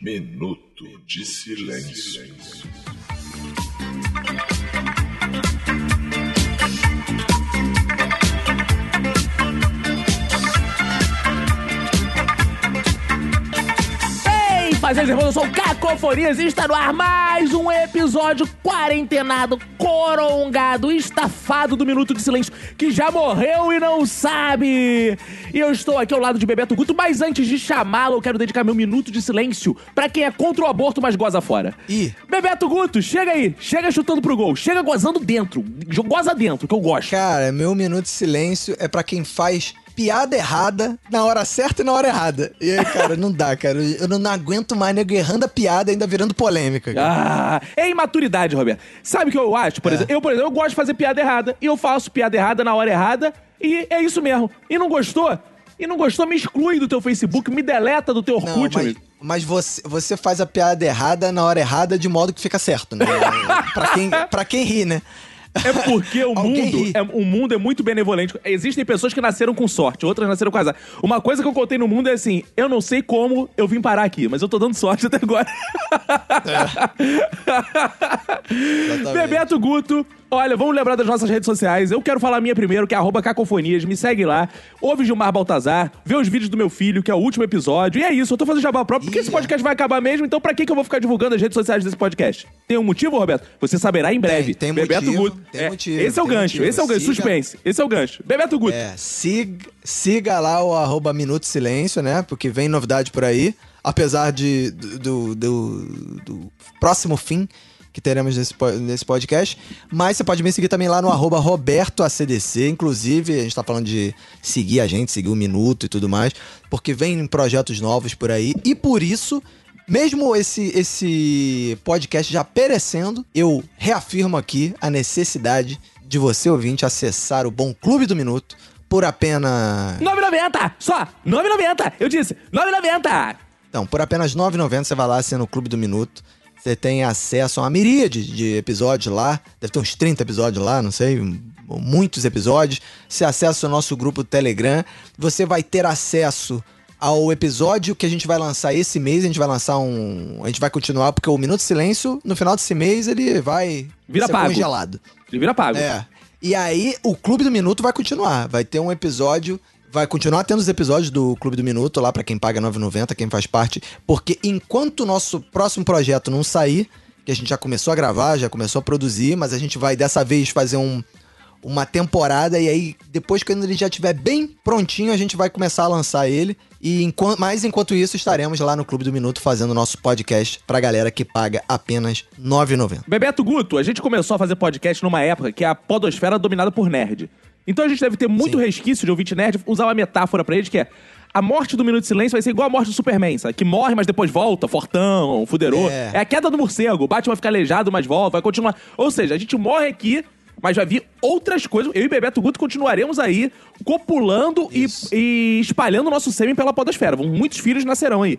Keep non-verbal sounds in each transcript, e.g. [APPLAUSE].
Minuto de silêncio. Fazendo irmãos, eu sou o Cacofonias e está no ar mais um episódio quarentenado, corongado, estafado do Minuto de Silêncio, que já morreu e não sabe. E eu estou aqui ao lado de Bebeto Guto, mas antes de chamá-lo, eu quero dedicar meu Minuto de Silêncio pra quem é contra o aborto, mas goza fora. Ih. Bebeto Guto, chega aí, chega chutando pro gol, chega gozando dentro, goza dentro, que eu gosto. Cara, meu minuto de silêncio é pra quem faz piada errada na hora certa e na hora errada. E aí, cara, não dá, cara. Eu não, não aguento mais nego errando a piada ainda virando polêmica. cara. Ah, é imaturidade, Roberto. Sabe o que eu acho? Por É. exemplo, eu, por exemplo, eu gosto de fazer piada errada. E eu faço piada errada na hora errada. E é isso mesmo. E não gostou? E não gostou, me exclui do teu Facebook, me deleta do teu Não, Orkut, mas, amigo. mas você, você faz a piada errada na hora errada de modo que fica certo, né? [LAUGHS] pra, quem, pra quem ri, né? É porque o mundo, é, o mundo é muito benevolente. Existem pessoas que nasceram com sorte, outras nasceram com azar. Uma coisa que eu contei no mundo é assim: eu não sei como eu vim parar aqui, mas eu tô dando sorte até agora. [LAUGHS] Exatamente. Bebeto Guto, olha, vamos lembrar das nossas redes sociais. Eu quero falar a minha primeiro, que é arroba cacofonias. Me segue lá. Ouve Gilmar Baltazar, vê os vídeos do meu filho, que é o último episódio. E é isso, eu tô fazendo jabá próprio, porque Ih, esse podcast vai acabar mesmo, então pra que, que eu vou ficar divulgando as redes sociais desse podcast? Tem um motivo, Roberto? Você saberá em breve. tem Bebeto motivo, Guto. tem É, motivo, Esse é o tem gancho, motivo. esse é o gancho. Siga- Suspense. Esse é o gancho. Bebeto Guto. É, siga, siga lá o arroba Minuto Silêncio, né? Porque vem novidade por aí. Apesar de, do, do, do- do próximo fim que teremos nesse, nesse podcast. Mas você pode me seguir também lá no arroba RobertoACDC. Inclusive, a gente tá falando de seguir a gente, seguir o Minuto e tudo mais. Porque vem projetos novos por aí. E por isso... Mesmo esse, esse podcast já perecendo, eu reafirmo aqui a necessidade de você, ouvinte, acessar o Bom Clube do Minuto por apenas. 9,90! Só! 9,90! Eu disse, 9,90! Então, por apenas R$ 9,90 você vai lá assina o Clube do Minuto. Você tem acesso a uma miríade de episódios lá. Deve ter uns 30 episódios lá, não sei. Muitos episódios. Você acessa o nosso grupo Telegram. Você vai ter acesso ao episódio que a gente vai lançar esse mês. A gente vai lançar um. A gente vai continuar, porque o Minuto de Silêncio, no final desse mês, ele vai Vira ser pago. congelado. Ele vira pago. É. E aí, o Clube do Minuto vai continuar. Vai ter um episódio. Vai continuar tendo os episódios do Clube do Minuto lá pra quem paga R$ 9,90, quem faz parte. Porque enquanto o nosso próximo projeto não sair, que a gente já começou a gravar, já começou a produzir, mas a gente vai dessa vez fazer um, uma temporada e aí depois quando ele já estiver bem prontinho, a gente vai começar a lançar ele. E enquanto, mas enquanto isso, estaremos lá no Clube do Minuto fazendo o nosso podcast pra galera que paga apenas R$ 9,90. Bebeto Guto, a gente começou a fazer podcast numa época que a podosfera era dominada por nerd. Então a gente deve ter muito Sim. resquício de ouvinte nerd usar uma metáfora pra eles que é a morte do Minuto de Silêncio vai ser igual a morte do Superman, sabe? Que morre, mas depois volta, fortão, fuderô. É. É. a queda do morcego. O Batman fica aleijado, mas volta, vai continuar. Ou seja, a gente morre aqui, mas vai vir outras coisas. Eu e Bebeto Guto continuaremos aí copulando e, e espalhando o nosso sêmen pela podosfera. Vão- Muitos filhos nascerão aí.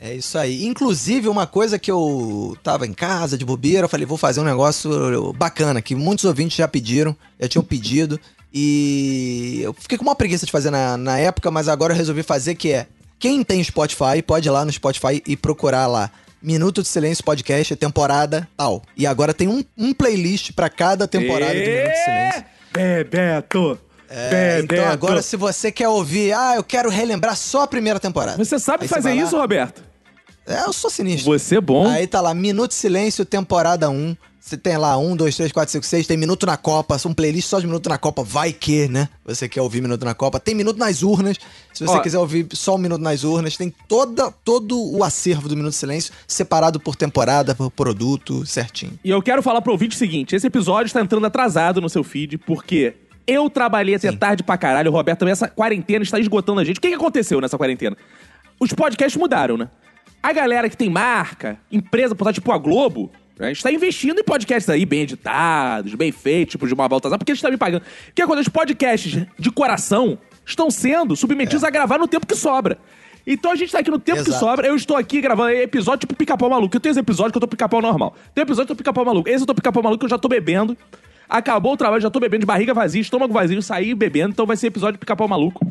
É isso aí. Inclusive, uma coisa que eu tava em casa, de bobeira, eu falei, vou fazer um negócio bacana, que muitos ouvintes já pediram, já tinham pedido. E eu fiquei com uma preguiça de fazer na, na época, mas agora eu resolvi fazer, que é... Quem tem Spotify, pode ir lá no Spotify e procurar lá. Minuto de Silêncio Podcast, temporada tal. E agora tem um, um playlist pra cada temporada do Minuto de Silêncio. Bebeto! É, então agora, se você quer ouvir, ah, eu quero relembrar só a primeira temporada. Você sabe Aí você fazer lá. isso, Roberto? É, eu sou sinistro. Você é bom. Aí tá lá, Minuto de Silêncio, temporada 1. Você tem lá 1, 2, 3, 4, 5, 6. Tem Minuto na Copa, um playlist só de Minuto na Copa. Vai que, né? Você quer ouvir Minuto na Copa. Tem Minuto nas Urnas. Se você Ó. quiser ouvir só um Minuto nas Urnas, tem toda, todo o acervo do Minuto Silêncio separado por temporada, por produto, certinho. E eu quero falar pro ouvinte o seguinte: esse episódio está entrando atrasado no seu feed, porque eu trabalhei até tarde pra caralho. O Roberto também, essa quarentena está esgotando a gente. O que, que aconteceu nessa quarentena? Os podcasts mudaram, né? A galera que tem marca, empresa, por tipo a Globo, a gente tá investindo em podcasts aí bem editados, bem feitos, tipo de uma Baltazar, porque a gente tá me pagando. O que acontece? Os podcasts de coração estão sendo submetidos a gravar no tempo que sobra. Então a gente tá aqui no tempo que Exato. sobra. Eu estou aqui gravando episódio tipo pica-pau maluco. Eu tenho esse episódio que eu tô pica-pau normal. Tem episódio que eu tô pica-pau maluco. Esse eu tô pica-pau maluco que eu já tô bebendo. Acabou o trabalho, já tô bebendo de barriga vazia, estômago vazio, saí bebendo, então vai ser episódio de pica-pau maluco.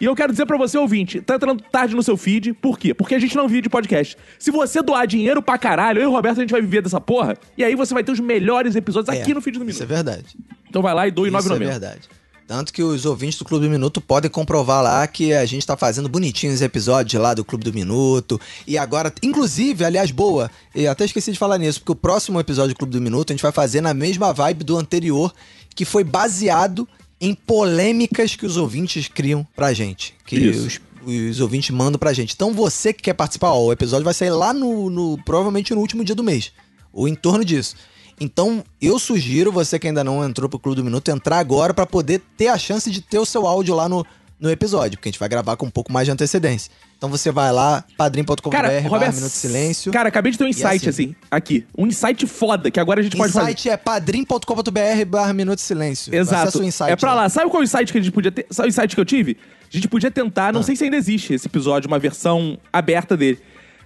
E eu quero dizer pra você, ouvinte, tá entrando tarde no seu feed, por quê? Porque a gente não vive de podcast. Se você doar dinheiro pra caralho, eu e o Roberto a gente vai viver dessa porra, e aí você vai ter os melhores episódios aqui É, no feed do Isso é Minuto. verdade. Então vai lá e doe Isso é 9,90. verdade. Tanto que os ouvintes do Clube do Minuto podem comprovar lá que a gente tá fazendo bonitinhos episódios lá do Clube do Minuto. E agora, inclusive, aliás, boa, eu até esqueci de falar nisso, porque o próximo episódio do Clube do Minuto a gente vai fazer na mesma vibe do anterior, que foi baseado em polêmicas que os ouvintes criam pra gente. Que Isso. os, os ouvintes mandam pra gente. Então você que quer participar, ó, o episódio vai sair lá no, no- provavelmente no último dia do mês. Ou em torno disso. Então, eu sugiro você que ainda não entrou pro Clube do Minuto entrar agora pra poder ter a chance de ter o seu áudio lá no, no episódio, porque a gente vai gravar com um pouco mais de antecedência. Então você vai lá, padrim.com.br, Roberto, Minuto Silêncio. Cara, acabei de ter um insight, assim? aqui. Um insight foda, que agora a gente pode fazer. Insight é padrim.com.br barra Minuto Silêncio. Exato. é pra lá. lá. Sabe qual é o insight que a gente podia ter? Sabe o insight que eu tive? A gente podia tentar, Ah. não sei se ainda existe esse episódio, uma versão aberta dele.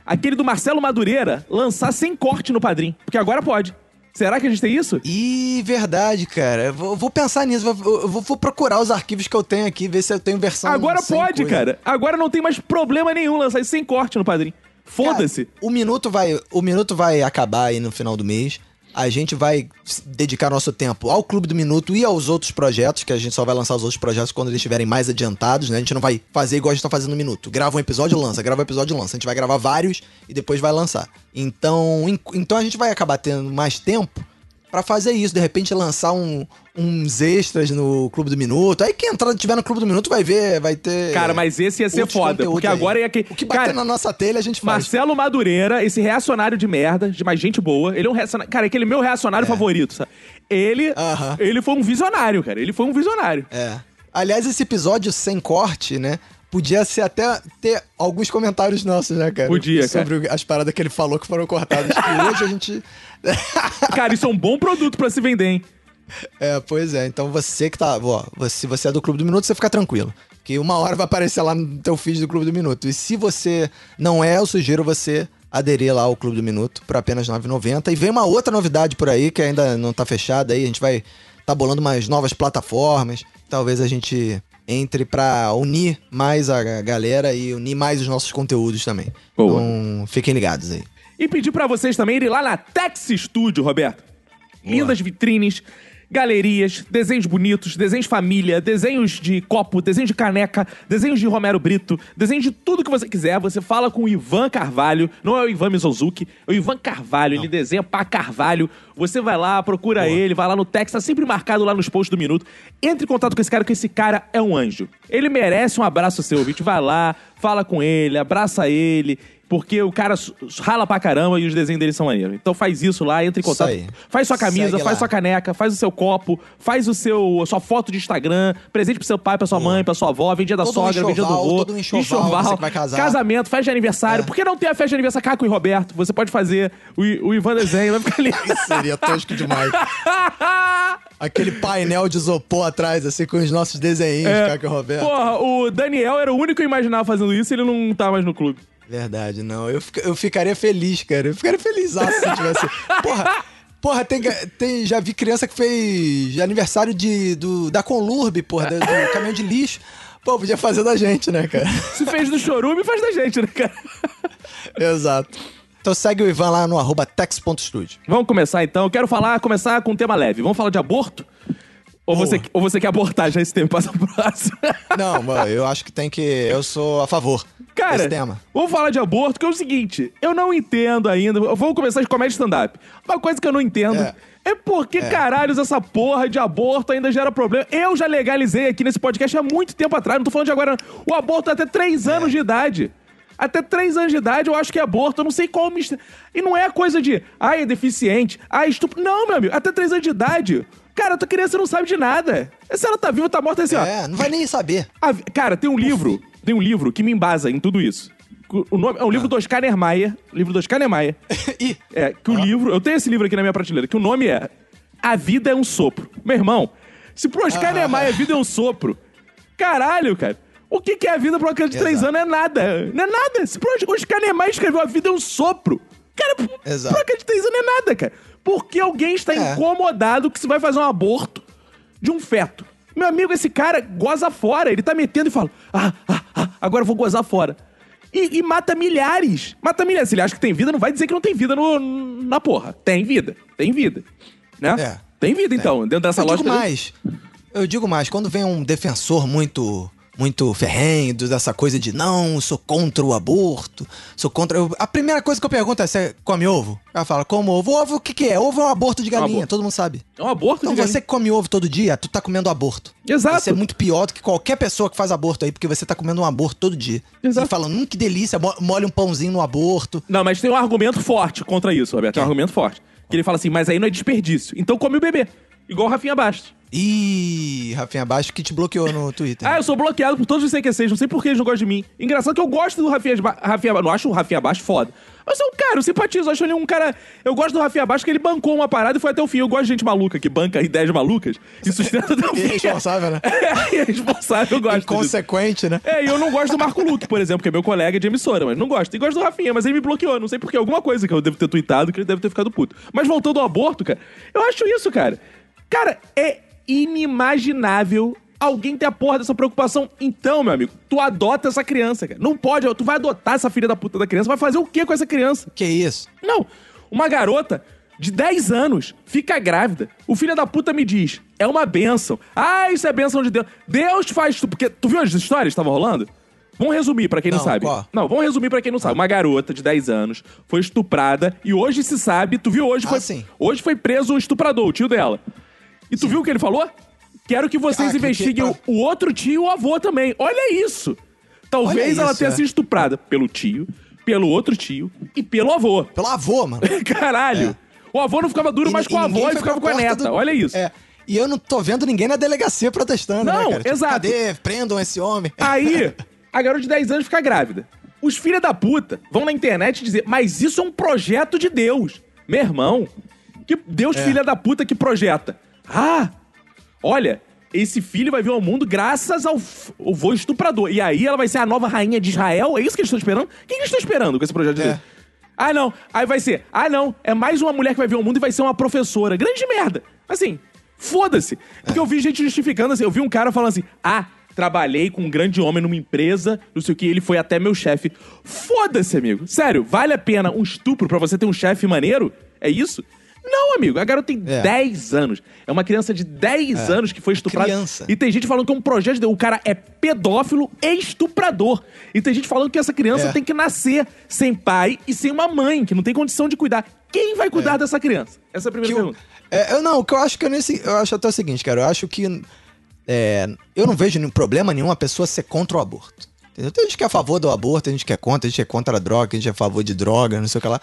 Aquele do Marcelo Madureira lançar sem corte no padrim. Porque agora pode. Será que a gente tem isso? Ih, verdade, cara. Vou, vou pensar nisso. Vou, vou, vou procurar os arquivos que eu tenho aqui, ver se eu tenho versão. Agora pode, coisa. cara. Agora não tem mais problema nenhum lançar isso sem corte no padrim. Foda-se. O minuto vai, o minuto vai acabar aí no final do mês. A gente vai dedicar nosso tempo ao Clube do Minuto e aos outros projetos, que a gente só vai lançar os outros projetos quando eles estiverem mais adiantados, né? A gente não vai fazer igual a gente tá fazendo no Minuto. Grava um episódio, lança, grava um episódio, lança. A gente vai gravar vários e depois vai lançar. Então, então a gente vai acabar tendo mais tempo pra fazer isso. De repente lançar um- uns extras no Clube do Minuto. Aí quem entrar tiver no Clube do Minuto vai ver, vai ter Cara, mas esse ia ser foda. Porque aí. agora ia que. O que bater Cara, na nossa telha a gente faz. Marcelo Madureira, esse reacionário de merda, de mais gente boa, ele é um reacionário. Cara, é aquele meu reacionário favorito, sabe? Ele. Aham. Ele foi um visionário, cara. Ele foi um visionário. É. Aliás, esse episódio sem corte, né? Podia ser até ter alguns comentários nossos, né, cara? Podia, Sobre o- as paradas que ele falou que foram cortadas. Que [LAUGHS] hoje a gente. [LAUGHS] Cara, isso é um bom produto pra se vender, hein? É, pois é. Então você que tá. Ó, se você é do Clube do Minuto, você fica tranquilo. Que uma hora vai aparecer lá no teu feed do Clube do Minuto. E se você não é, eu sugiro você aderir lá ao Clube do Minuto por apenas R$ 9,90. E vem uma outra novidade por aí que ainda não tá fechada aí. A gente vai tá bolando umas novas plataformas. Talvez a gente entre pra unir mais a galera e unir mais os nossos conteúdos também. Boa. Então, fiquem ligados aí. E pedir pra vocês também irem lá na Tex Studio, Roberto. Lindas vitrines, galerias, desenhos bonitos, desenhos família, desenhos de copo, desenhos de caneca, desenhos de Romero Brito, desenhos de tudo que você quiser. Você fala com o Ivan Carvalho, não é o Ivan Mizozuki, é o Ivan Carvalho, ele desenha pra Carvalho. Você vai lá, procura ele, vai lá no Tex, tá sempre marcado lá nos posts do Minuto. Entre em contato com esse cara, que esse cara é um anjo. Ele merece um abraço seu, ouvinte. Vai lá, fala com ele, abraça ele. Porque o cara rala pra caramba e os desenhos dele são maneiros. Então faz isso lá, entra em Isso contato. aí. Faz sua camisa, Segue faz lá. sua caneca, faz o seu copo, faz o seu sua foto de Instagram, presente pro seu pai, pra sua mãe, pra sua avó, vem dia da Todo um sogra, vem dia do enxoval, avô. todo um enxoval, você que vai casar. Casamento, festa de aniversário. É. Por que não ter a festa de aniversário Caco e Roberto? Você pode fazer o, o Ivan desenho, vai ficar lindo. [LAUGHS] Seria tosco demais. Aquele painel de isopor atrás, assim, com os nossos desenhinhos, É. Caco e Roberto. Porra, o Daniel era o único que imaginava fazendo isso e ele não tá mais no clube. Verdade, não. Eu, eu ficaria feliz, cara. Eu ficaria feliz se tivesse. [LAUGHS] Porra, porra tem, tem, já vi criança que fez aniversário de, do, da Conlurb, porra, do, do [LAUGHS] caminhão de lixo. Pô, podia fazer da gente, né, cara? Se fez do chorume, faz da gente, né, cara? [LAUGHS] Exato. Então segue o Ivan lá no arroba tex.studio. Vamos começar então. Eu quero falar, começar com um tema leve. Vamos falar de aborto? Ou Boa. você, ou você quer abortar já esse tema? Passa pro próximo. Não, mano, eu acho que tem que. Eu sou a favor Cara, vamos falar de aborto, que é o seguinte: eu não entendo ainda. Vamos começar de comédia stand-up. Uma coisa que eu não entendo é, É. por que caralhos essa porra de aborto ainda gera problema. Eu já legalizei aqui nesse podcast há muito tempo atrás, não tô falando de agora. não. O aborto é até três anos de idade. Até três anos de idade eu acho que é aborto, eu não sei qual mistério. E não é coisa de, ai, é deficiente, ai, estupro. Não, meu amigo, até três anos de idade. Cara, tua criança não sabe de nada. Se ela tá viva, tá morta assim, ó. É, não vai nem saber. A cara, tem um livro, tem um livro que me embasa em tudo isso. O nome é um livro do Oscar Niemeyer, livro do Oscar Niemeyer. [LAUGHS] Ih, É, que o livro, eu tenho esse livro aqui na minha prateleira, que o nome é A Vida é um Sopro. Meu irmão, se pro Oscar Niemeyer a vida é um sopro, caralho, cara. O que, que é a vida pra uma criança de três Exato. anos? É nada. Não é nada. Se pro Oscar Niemeyer escreveu A Vida é um Sopro, cara, Exato. pra uma criança de três anos é nada, cara. Porque alguém está É. incomodado que você vai fazer um aborto de um feto. Meu amigo, esse cara goza fora. Ele tá metendo e fala: ah, ah, ah, agora eu vou gozar fora. E, e mata milhares. Mata milhares. Se ele acha que tem vida, não vai dizer que não tem vida no, na porra. Tem vida. Tem vida. Né? É. Tem vida, então, dentro dessa eu lógica. digo mais. Eu digo mais, quando vem um defensor muito muito ferrenho dessa coisa de não, sou contra o aborto, sou contra. eu- a primeira coisa que eu pergunto é: você come ovo? Ela fala, como ovo? Ovo o que, que é? Ovo é um aborto de galinha, aborto. todo mundo sabe. É um aborto Então de você que come ovo todo dia, tu tá comendo aborto. Exato. Isso é muito pior do que qualquer pessoa que faz aborto aí, porque você tá comendo um aborto todo dia. Exato. E falando, hum, que delícia, mo- molha um pãozinho no aborto. Não, mas tem um argumento forte contra isso, Roberto. Tem um argumento forte. Que ele fala assim, mas aí não é desperdício. Então come o bebê. Igual o Rafinha Bastos. Ih, Rafinha Baixo que te bloqueou no Twitter. Ah, eu sou bloqueado por todos os CQCs. Não sei por que eles não gostam de mim. Engraçado que eu gosto do Rafinha, Ba- Rafinha Não acho o Rafinha Bastos foda. Mas é um cara, eu simpatizo. Eu acho ele um cara... Eu gosto do Rafinha Bastos que ele bancou uma parada e foi até o fim. Eu gosto de gente maluca que banca ideias malucas e sustenta até o fim. [LAUGHS] Irresponsável, né? [LAUGHS] É, irresponsável. Eu gosto disso. Inconsequente, né? É, e eu não gosto do Marco Luque, por exemplo, que é meu colega de emissora, mas não gosto. E gosto do Rafinha, mas ele me bloqueou. Não sei por quê. Alguma coisa que eu devo ter tweetado que ele deve ter ficado puto. Mas voltando ao aborto, cara, eu acho isso, cara. Cara, é inimaginável alguém ter a porra dessa preocupação. Então, meu amigo, tu adota essa criança, cara. Não pode, tu vai adotar essa filha da puta da criança, vai fazer o quê com essa criança? Que isso? Não, uma garota de 10 anos fica grávida. O filho da puta me diz, é uma benção. Ah, isso é benção de Deus. Deus faz tudo. Porque tu viu as histórias que estavam rolando? Vamos resumir pra quem não, Não, sabe. qual? Não, vamos resumir pra quem não sabe. Uma garota de 10 anos foi estuprada e hoje se sabe, tu viu hoje Ah, foi sim. hoje foi preso o estuprador, o tio dela. E tu viu o que ele falou? Quero que vocês Ah, investiguem que- o outro tio e o avô também. Olha isso. Talvez Olha ela isso, tenha é. sido estuprada pelo tio, pelo outro tio e pelo avô. Pelo avô, mano. [LAUGHS] Caralho. O avô não ficava duro É. E- mais com a avó e ficava com a neta. do- Olha isso. É. E eu não tô vendo ninguém na delegacia protestando, Não, né? Tipo, exato. Cadê? Prendam esse homem. [LAUGHS] Aí, a garota de 10 anos fica grávida. Os filhos da puta vão na internet dizer, mas isso é um projeto de Deus. Meu irmão, que Deus É. filha da puta que projeta. Ah, olha, esse filho vai vir ao mundo graças ao, ao vô estuprador. E aí ela vai ser a nova rainha de Israel? É isso que eles estão esperando? Quem que eles estão esperando com esse projeto de É. Ah, não. Aí vai ser, ah, não, é mais uma mulher que vai vir ao mundo e vai ser uma professora. Grande merda. Assim, foda-se. Porque eu vi gente justificando assim, eu vi um cara falando assim, ah, trabalhei com um grande homem numa empresa, não sei o que, ele foi até meu chefe. Foda-se, amigo. Sério, vale a pena um estupro pra você ter um chefe maneiro? É isso? Não, amigo. A garota tem É. 10 anos. É uma criança de 10 anos que foi estuprada. Criança. E tem gente falando que é um projeto de. O cara é pedófilo e estuprador. E tem gente falando que essa criança É. tem que nascer sem pai e sem uma mãe, que não tem condição de cuidar. Quem vai cuidar dessa criança? Essa é a primeira Que pergunta. é, eu não, o que eu acho que eu nesse. Eu acho até o seguinte, cara. Eu acho que. é, eu não vejo nenhum problema nenhum a pessoa ser contra o aborto. Tem gente que é a favor do aborto, tem gente que é contra, tem gente que é contra a droga, tem gente que é a favor de droga, não sei o que lá.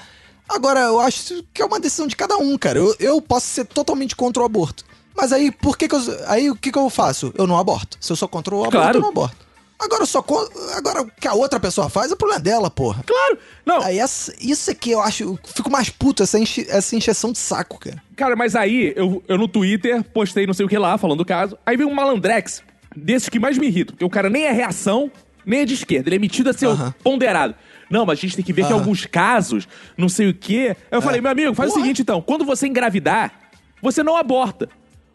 Agora, eu acho que é uma decisão de cada um, cara. Eu, eu posso ser totalmente contra o aborto. Mas aí, por que, que eu. Aí o que, que eu faço? Eu não aborto. Se eu sou contra o aborto, Claro. eu não aborto. Agora eu só Agora o que a outra pessoa faz é problema dela, porra. Claro! Não, Aí essa, isso é que eu acho. Eu fico mais puto, essa, enche, essa encheção de saco, cara. Cara, mas aí, eu, eu no Twitter postei não sei o que lá, falando do caso. Aí veio um malandrex, desses que mais me irritam. Porque o cara nem é reação, nem é de esquerda. Ele é metido a ser o Aham. ponderado. Não, mas a gente tem que ver que em Aham. alguns casos, não sei o quê. Aí eu falei, meu amigo, faz o Porra. seguinte então. Quando você engravidar, você não aborta.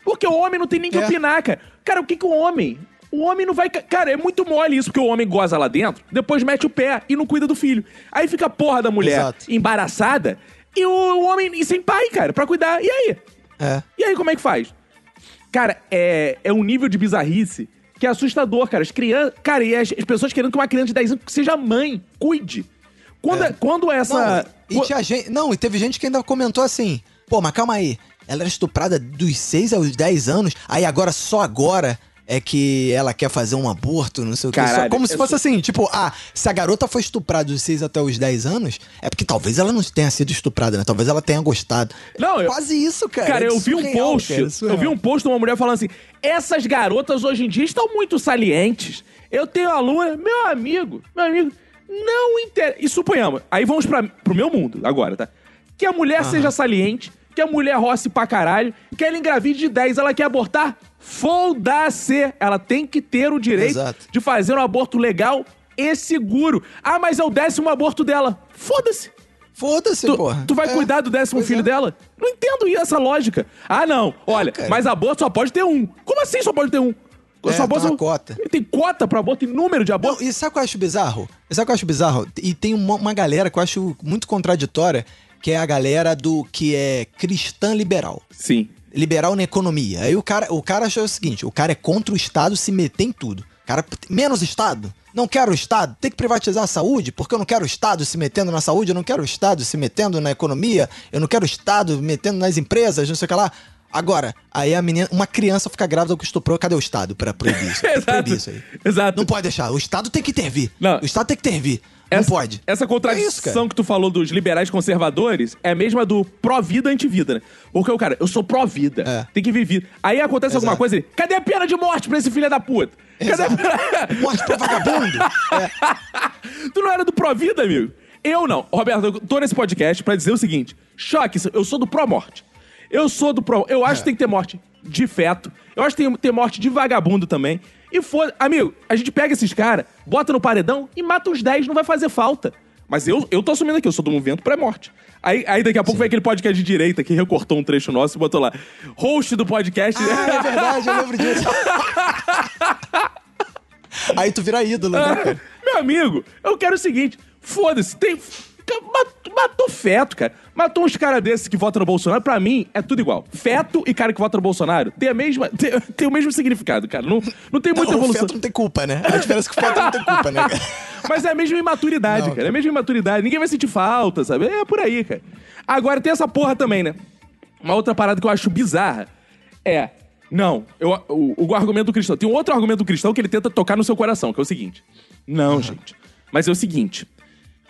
Porque o homem não tem nem que É. opinar, cara. Cara, o que que o homem... O homem não vai. ca- Cara, é muito mole isso, porque o homem goza lá dentro, depois mete o pé e não cuida do filho. Aí fica a porra da mulher Exato. embaraçada e o homem e sem pai, cara, pra cuidar. E aí? É. E aí, como é que faz? Cara, é, é um nível de bizarrice que é assustador, cara. As crianças. Cara, e as, as pessoas querendo que uma criança de 10 anos seja mãe, cuide. Quando, É. quando essa. Não, e tinha gente, não, e teve gente que ainda comentou assim: pô, mas calma aí. Ela era estuprada dos 6 aos 10 anos, aí agora, só agora, é que ela quer fazer um aborto, não sei o que. Caralho, Só, como se eu fosse sou- assim, tipo, ah, se a garota foi estuprada dos 6 até os 10 anos, é porque talvez ela não tenha sido estuprada, né? Talvez ela tenha gostado. Não, eu- Quase isso, cara. Cara, É eu vi um post. cara, é eu vi um post de uma mulher falando assim: essas garotas hoje em dia estão muito salientes. Eu tenho aluna, meu amigo, meu amigo, não interessa. E suponhamos, aí vamos pra, pro meu mundo agora, tá? Que a mulher seja saliente, que a mulher roce pra caralho, que ela engravide de 10, ela quer abortar? Foda-se! Ela tem que ter o direito Exato. de fazer um aborto legal e seguro. Ah, mas é o décimo aborto dela. Foda-se! Foda-se, Tu, porra. tu vai É. cuidar do décimo Pois filho é. dela? Não entendo essa lógica. Ah, não. Olha, cara. mas aborto só pode ter um. Como assim só pode ter um? É, só tem uma cota. Tem cota pra aborto, tem número de Não, aborto. e sabe o que eu acho bizarro? Sabe o que eu acho bizarro? E tem uma, uma galera que eu acho muito contraditória, que é a galera do que é cristã liberal. Sim. Liberal na economia. Aí o cara, o cara achou o seguinte: o cara é contra o Estado se meter em tudo. Cara, menos Estado. Não quero o Estado. Tem que privatizar a saúde, porque eu não quero o Estado se metendo na saúde, eu não quero o Estado se metendo na economia, eu não quero o Estado metendo nas empresas, não sei o que lá. Agora, aí a menina, uma criança fica grávida com estuprou, cadê o Estado pra proibir isso? [LAUGHS] Que Exato. proibir isso aí. Exato. Não pode deixar. O Estado tem que intervir. Não. O Estado tem que intervir. Não Essa- pode. Essa É contradição isso, cara. que tu falou dos liberais conservadores é a mesma do pró-vida, anti-vida, né? Porque o cara, eu sou pró-vida, É. tem que viver. Aí acontece alguma Exato. coisa, ele, cadê a pena de morte pra esse filho da puta? Cadê a Exato. pena... [LAUGHS] Morte pro vagabundo. [LAUGHS] tu não era do pró-vida, amigo? Eu não. Roberto, eu tô nesse podcast pra dizer o seguinte: choque, eu sou do pró-morte. Eu sou do pró. Eu acho que tem que ter morte de feto. Eu acho que tem que ter morte de vagabundo também. E foda. Amigo, a gente pega esses caras, bota no paredão e mata uns 10, não vai fazer falta. Mas eu, eu tô assumindo aqui, eu sou do movimento pré-morte. Aí, aí daqui a pouco vai aquele podcast de direita que recortou um trecho nosso e botou lá. Host do podcast. Ah, é verdade, eu lembro disso. [LAUGHS] Aí tu vira ídolo, né, cara? Meu amigo, eu quero o seguinte: foda-se, tem. Matou, feto, cara. Matou uns caras desses que votam no Bolsonaro. Pra mim, é tudo igual. Feto e cara que vota no Bolsonaro tem, a mesma, [LAUGHS] tem, tem o mesmo significado, cara. Não, não tem muita Não, o evolução. feto não tem culpa, né? A diferença é que o feto não tem culpa, né, cara? [LAUGHS] Mas é a mesma imaturidade, Não, cara. É a mesma imaturidade. Ninguém vai sentir falta, sabe? É por aí, cara. Agora tem essa porra também, né? Uma outra parada que eu acho bizarra é. Não, eu, o, o argumento do cristão. Tem um outro argumento do cristão que ele tenta tocar no seu coração, que é o seguinte. Não, gente. Mas é o seguinte.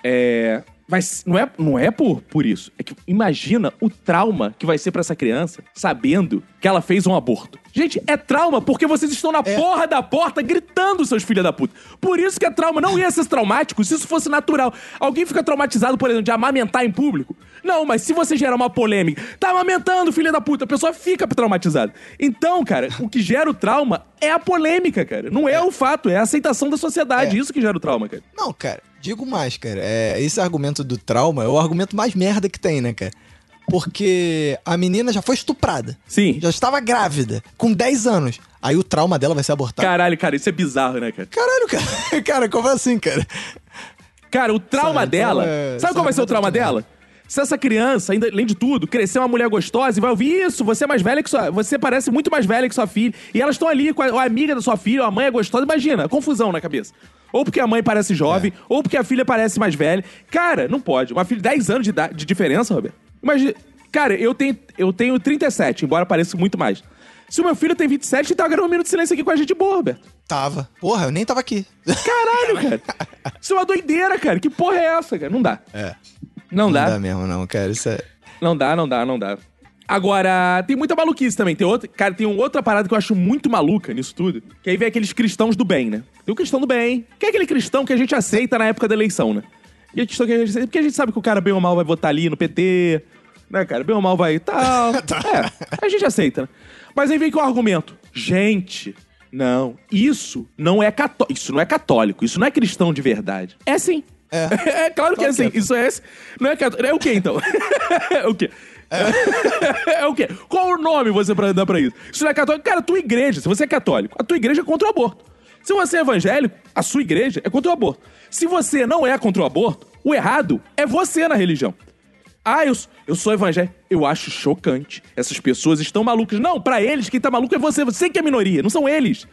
É. Mas não é, não é por, por isso. É que imagina o trauma que vai ser pra essa criança sabendo que ela fez um aborto. Gente, é trauma porque vocês estão na É. porra da porta gritando, seus filhos da puta. Por isso que é trauma. Não ia ser traumático se isso fosse natural. Alguém fica traumatizado, por exemplo, de amamentar em público? Não, mas se você gerar uma polêmica, tá amamentando, filha da puta, a pessoa fica traumatizada. Então, cara, o que gera o trauma é a polêmica, cara. Não é, o fato, é a aceitação da sociedade. É. Isso que gera o trauma, cara. Não, cara, digo mais, cara. É, esse argumento do trauma é o argumento mais merda que tem, né, cara? Porque a menina já foi estuprada. Sim. Já estava grávida, com 10 anos. Aí o trauma dela vai ser abortado. Caralho, cara, isso é bizarro, né, cara? Caralho, cara. [LAUGHS] Cara, como assim, cara? Cara, o trauma Sabe, dela. então é- sabe qual vai ser o sabe, trauma dela? Se essa criança, ainda, além de tudo, crescer uma mulher gostosa e vai ouvir isso, você é mais velha que sua. Você parece muito mais velha que sua filha. E elas estão ali com a, a amiga da sua filha, a mãe é gostosa. Imagina, confusão na cabeça. Ou porque a mãe parece jovem, ou porque a filha parece mais velha. Cara, não pode. Uma filha de 10 anos de, de diferença, Roberto. Imagina. Cara, eu tenho, eu tenho 37, embora pareça muito mais. Se o meu filho tem 27, ele tá gravando um minuto de silêncio aqui com a gente de boa, Roberto. Tava. Porra, eu nem tava aqui. Caralho, [LAUGHS] cara. Isso é uma doideira, cara. Que porra é essa, cara? Não dá. É. Não, Não dá. dá mesmo, não, cara. Isso é. Não dá, não dá, não dá. Agora, tem muita maluquice também. Tem outra, cara, tem outra parada que eu acho muito maluca nisso tudo. Que aí vem aqueles cristãos do bem, né? Tem o cristão do bem, que é aquele cristão que a gente aceita na época da eleição, né? E a cristão que a gente aceita, porque a gente sabe que o cara bem ou mal vai votar ali no PT, né, cara? Bem ou mal vai tal. [LAUGHS] É, a gente aceita, né? Mas aí vem com o argumento. Gente, não, isso não é católico. Isso não é católico, isso não é cristão de verdade. É sim. É. É, claro que é assim. é. Isso é. Não é católico. É o quê, então? [LAUGHS] é o quê? [LAUGHS] É. o quê? Qual o nome você pra dar pra isso? Isso não é católico? Cara, a tua igreja, se você é católico, a tua igreja é contra o aborto. Se você é evangélico, a sua igreja é contra o aborto. Se você não é contra o aborto, o errado é você na religião. Ah, eu, eu sou evangélico. Eu acho chocante. Essas pessoas estão malucas. Não, pra eles, quem tá maluco é você. Você que é minoria, não são eles.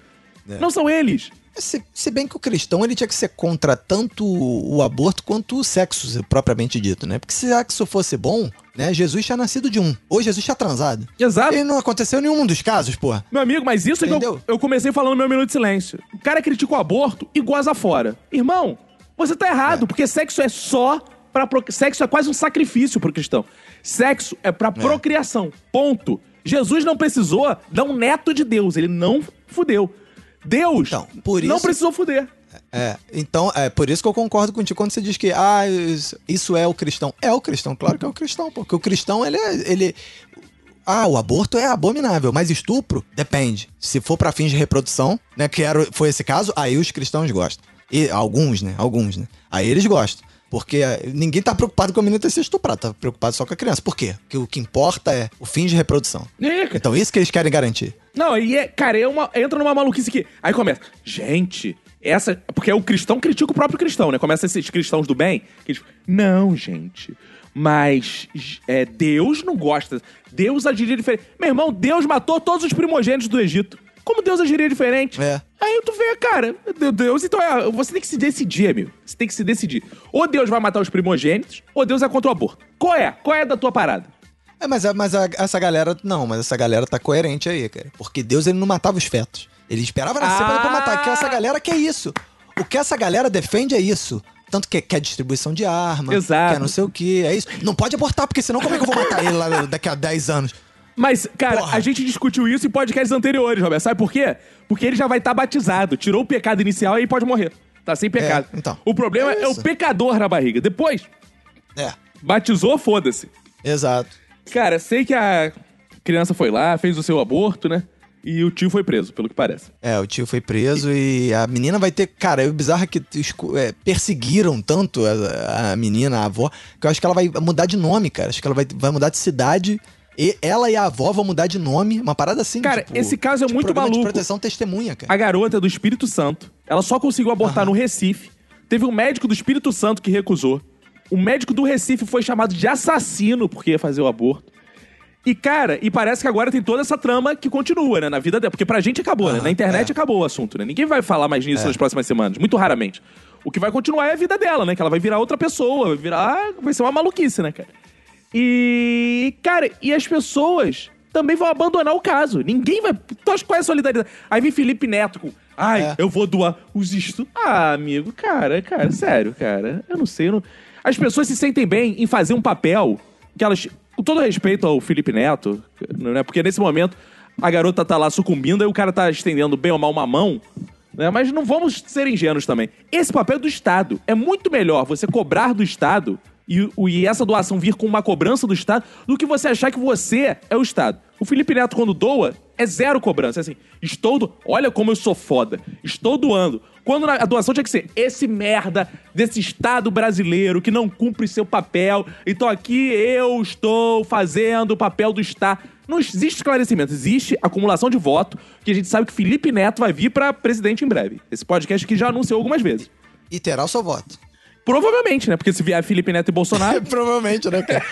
Não são eles. Se, se bem que o cristão ele tinha que ser contra tanto o aborto quanto o sexo, propriamente dito, né? Porque se sexo fosse bom, né? Jesus tinha nascido de um. Ou Jesus tinha transado. Exato. E não aconteceu nenhum dos casos, porra. Meu amigo, mas isso é que eu, Entendeu? eu comecei falando no meu minuto de silêncio. O cara critica o aborto e goza fora. Irmão, você tá errado, porque sexo é só pra. pro- Sexo é quase um sacrifício pro cristão. Sexo é pra procriação. Ponto. Jesus não precisou dar um neto de Deus. Ele não fudeu. Deus Então, por não isso- precisou fuder. É, então, é por isso que eu concordo contigo quando você diz que ah, isso- é o cristão. É o cristão, claro que é o cristão, porque o cristão, ele é. Ele... Ah, o aborto é abominável, mas estupro depende. Se for pra fins de reprodução, né, que era, foi esse caso, aí os cristãos gostam. E alguns, né? Alguns, né? Aí eles gostam. Porque eh, ninguém tá preocupado com a menina ter sido estuprada, tá preocupado só com a criança. Por quê? Porque o que importa é o fim de reprodução. É. Então isso que eles querem garantir. Não, e é, cara, é uma, entra numa maluquice que. Aí começa, gente, essa. Porque o cristão critica o próprio cristão, né? Começa esses cristãos do bem, que eles. Não, gente. Mas é, Deus não gosta. Deus agiria diferente. Meu irmão, Deus matou todos os primogênitos do Egito. Como Deus agiria diferente? É. Aí tu vê, cara, meu Deus, então é, você tem que se decidir, amigo. Você tem que se decidir. Ou Deus vai matar os primogênitos, ou Deus é contra o aborto. Qual é? Qual é da tua parada? É, mas, a- mas a- essa galera. Não, mas essa galera tá coerente aí, cara. Porque Deus ele não matava os fetos. Ele esperava nascer pra Ah. matar. Que essa galera quer isso. O que essa galera defende é isso. Tanto que quer distribuição de arma, Exato. quer não sei o que, é isso. Não pode abortar, porque senão como é que eu vou matar ele lá daqui a 10 anos? Mas, cara, Porra. a gente discutiu isso em podcasts anteriores, Roberto. Sabe por quê? Porque ele já vai estar batizado. Tirou o pecado inicial e aí pode morrer. Tá sem pecado. É, então. O problema É é, o pecador na barriga. Depois, É, batizou, foda-se. exato. Cara, sei que a criança foi lá, fez o seu aborto, né? E o tio foi preso, pelo que parece. É, o tio foi preso e a menina vai ter. Cara, o bizarro é que é, perseguiram tanto a, a menina, a avó, que eu acho que ela vai mudar de nome, cara. Acho que ela vai, vai mudar de cidade. E ela e a avó vão mudar de nome, uma parada assim. Cara, esse caso é de muito maluco. de proteção testemunha, cara. A garota do Espírito Santo, ela só conseguiu abortar no Recife. Teve um médico do Espírito Santo que recusou. O médico do Recife foi chamado de assassino porque ia fazer o aborto. E, cara, e parece que agora tem toda essa trama que continua, né, na vida dela. Porque pra gente acabou, né? Aham, Na internet é. acabou o assunto, né? Ninguém vai falar mais nisso nas próximas semanas, muito raramente. O que vai continuar é a vida dela, né? Que ela vai virar outra pessoa, vai virar. Vai ser uma maluquice, né, cara? E, cara, e as pessoas também vão abandonar o caso. Ninguém vai. Tu acha qual é a solidariedade? Aí vem Felipe Neto com. Ai, É. eu vou doar os estudos. Ah, amigo, cara, cara, sério, cara. Eu não sei. eu não- As pessoas se sentem bem em fazer um papel que elas. Com todo respeito ao Felipe Neto, né? Porque nesse momento a garota tá lá sucumbindo e o cara tá estendendo bem ou mal uma mão. Né? Mas não vamos ser ingênuos também. Esse papel é do Estado. É muito melhor você cobrar do Estado e, e essa doação vir com uma cobrança do Estado do que você achar que você é o Estado. O Felipe Neto, quando doa, é zero cobrança. É assim, estou do... Olha como eu sou foda. Estou doando. Quando a doação tinha que ser esse merda desse Estado brasileiro que não cumpre seu papel. Então aqui eu estou fazendo o papel do Estado. Não existe esclarecimento, existe acumulação de voto, que a gente sabe que Felipe Neto vai vir pra presidente em breve. Esse podcast aqui já anunciou algumas vezes. E terá o seu voto. Provavelmente, né? Porque se vier Felipe Neto e Bolsonaro. [LAUGHS] Provavelmente, né, cara?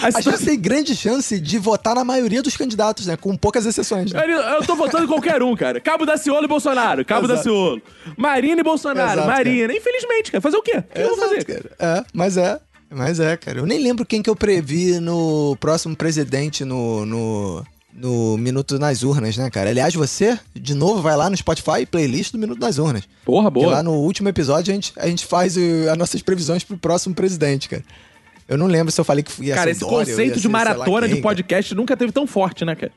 a A gente tem grande chance de votar na maioria dos candidatos, né? Com poucas exceções. Né? Eu, eu tô votando em qualquer um, cara. Cabo da Ciolo e Bolsonaro. Cabo da Exato. Ciolo. Marina e Bolsonaro. Exato, Marina. Infelizmente, cara. Fazer o quê? O que eu vou Exato, fazer? cara. É, mas é. Mas é, cara. Eu nem lembro quem que eu previ no próximo presidente no, no, no Minuto nas Urnas, né, cara? Aliás, você, de novo, vai lá no Spotify, playlist do Minuto nas Urnas. Porra, Porque boa. lá no último episódio a gente, a gente faz as nossas previsões pro próximo presidente, cara. Eu não lembro se eu falei que ia Cara, esse Dória, conceito de maratona quem, de podcast nunca teve tão forte, né, cara?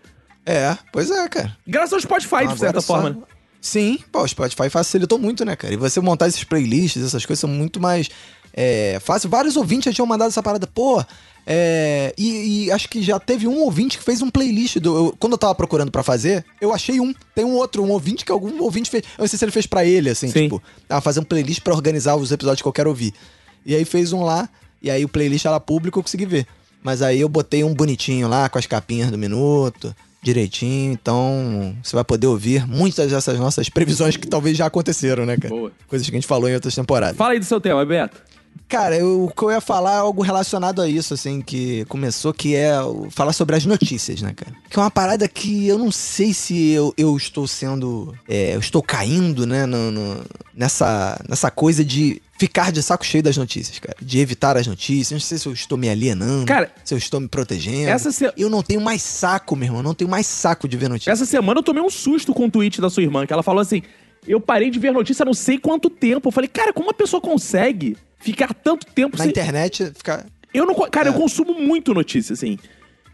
cara. É, pois é, cara. Graças ao Spotify, de Agora certa só- forma. né? Sim, pô, o Spotify facilitou muito, né, cara? E você montar esses playlists, essas coisas são muito mais é, fácil. Vários ouvintes já tinham mandado essa parada, pô. É, e, e acho que já teve um ouvinte que fez um playlist. Do, eu- quando eu tava procurando pra fazer, eu achei um. Tem um outro, um ouvinte que algum ouvinte fez. Eu não sei se ele fez pra ele, assim, Sim. tipo, ah, fazer um playlist pra organizar os episódios que eu quero ouvir. E aí fez um lá, e aí o playlist era público, eu consegui ver. Mas aí eu botei um bonitinho lá, com as capinhas do minuto, direitinho. Então, você vai poder ouvir muitas dessas nossas previsões que talvez já aconteceram, né, cara? Boa. Coisas que a gente falou em outras temporadas. Fala aí do seu tema, Beto. Cara, eu- o que eu ia falar é algo relacionado a isso, assim, que começou, que é falar sobre as notícias, né, cara? Que é uma parada que eu não sei se eu, eu estou sendo. é, eu estou caindo, né, no- no- nessa, nessa coisa de ficar de saco cheio das notícias, cara. De evitar as notícias. Não sei se eu estou me alienando. Cara, se eu estou me protegendo. essa se- Eu não tenho mais saco, meu irmão. Não tenho mais saco de ver notícias. Essa semana eu tomei um susto com o tweet da sua irmã, que ela falou assim: Eu parei de ver notícia há não sei quanto tempo. Eu falei, cara, como uma pessoa consegue ficar tanto tempo Na sem. internet, ficar. Eu não. Cara, eu É. consumo muito notícia, assim.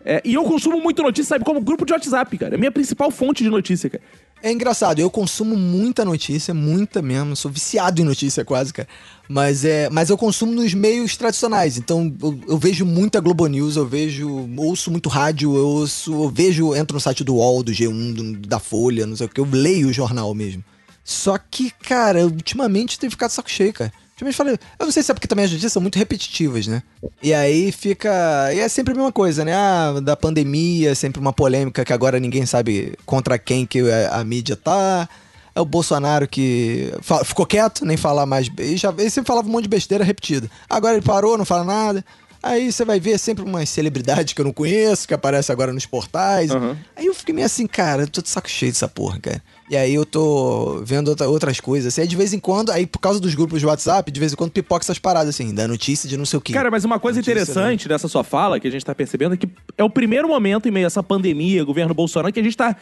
É, e eu consumo muito notícia, sabe, como grupo de WhatsApp, cara. É a minha principal fonte de notícia, cara. É engraçado, eu consumo muita notícia, muita mesmo, sou viciado em notícia quase, cara. Mas, é, mas eu consumo nos meios tradicionais, então eu, eu vejo muita Globo News, eu vejo, ouço muito rádio, eu ouço, eu vejo, entro no site do UOL, do G1, do- da Folha, não sei o que, eu leio o jornal mesmo. Só que, cara, ultimamente tem ficado saco cheio, cara. Falei, eu não sei se é porque também as notícias são muito repetitivas, né? E aí fica. E é sempre a mesma coisa, né? Ah, da pandemia, sempre uma polêmica que agora ninguém sabe contra quem que a, a mídia tá. É o Bolsonaro que fa- ficou quieto, nem falar mais. Ele, já, ele sempre falava um monte de besteira repetida. Agora ele parou, não fala nada. Aí você vai ver sempre umas celebridades que eu não conheço, que aparecem agora nos portais. Aham. Aí eu fiquei meio assim, cara, eu tô de saco cheio dessa porra, cara. E aí eu tô vendo outra- outras coisas. Assim, aí de vez em quando, aí por causa dos grupos de WhatsApp, de vez em quando pipoca essas paradas, assim, da notícia de não sei o quê. Cara, mas uma coisa Notícia, interessante dessa sua fala, que a gente tá percebendo, é que é o primeiro momento em meio a essa pandemia, governo Bolsonaro, que a gente tá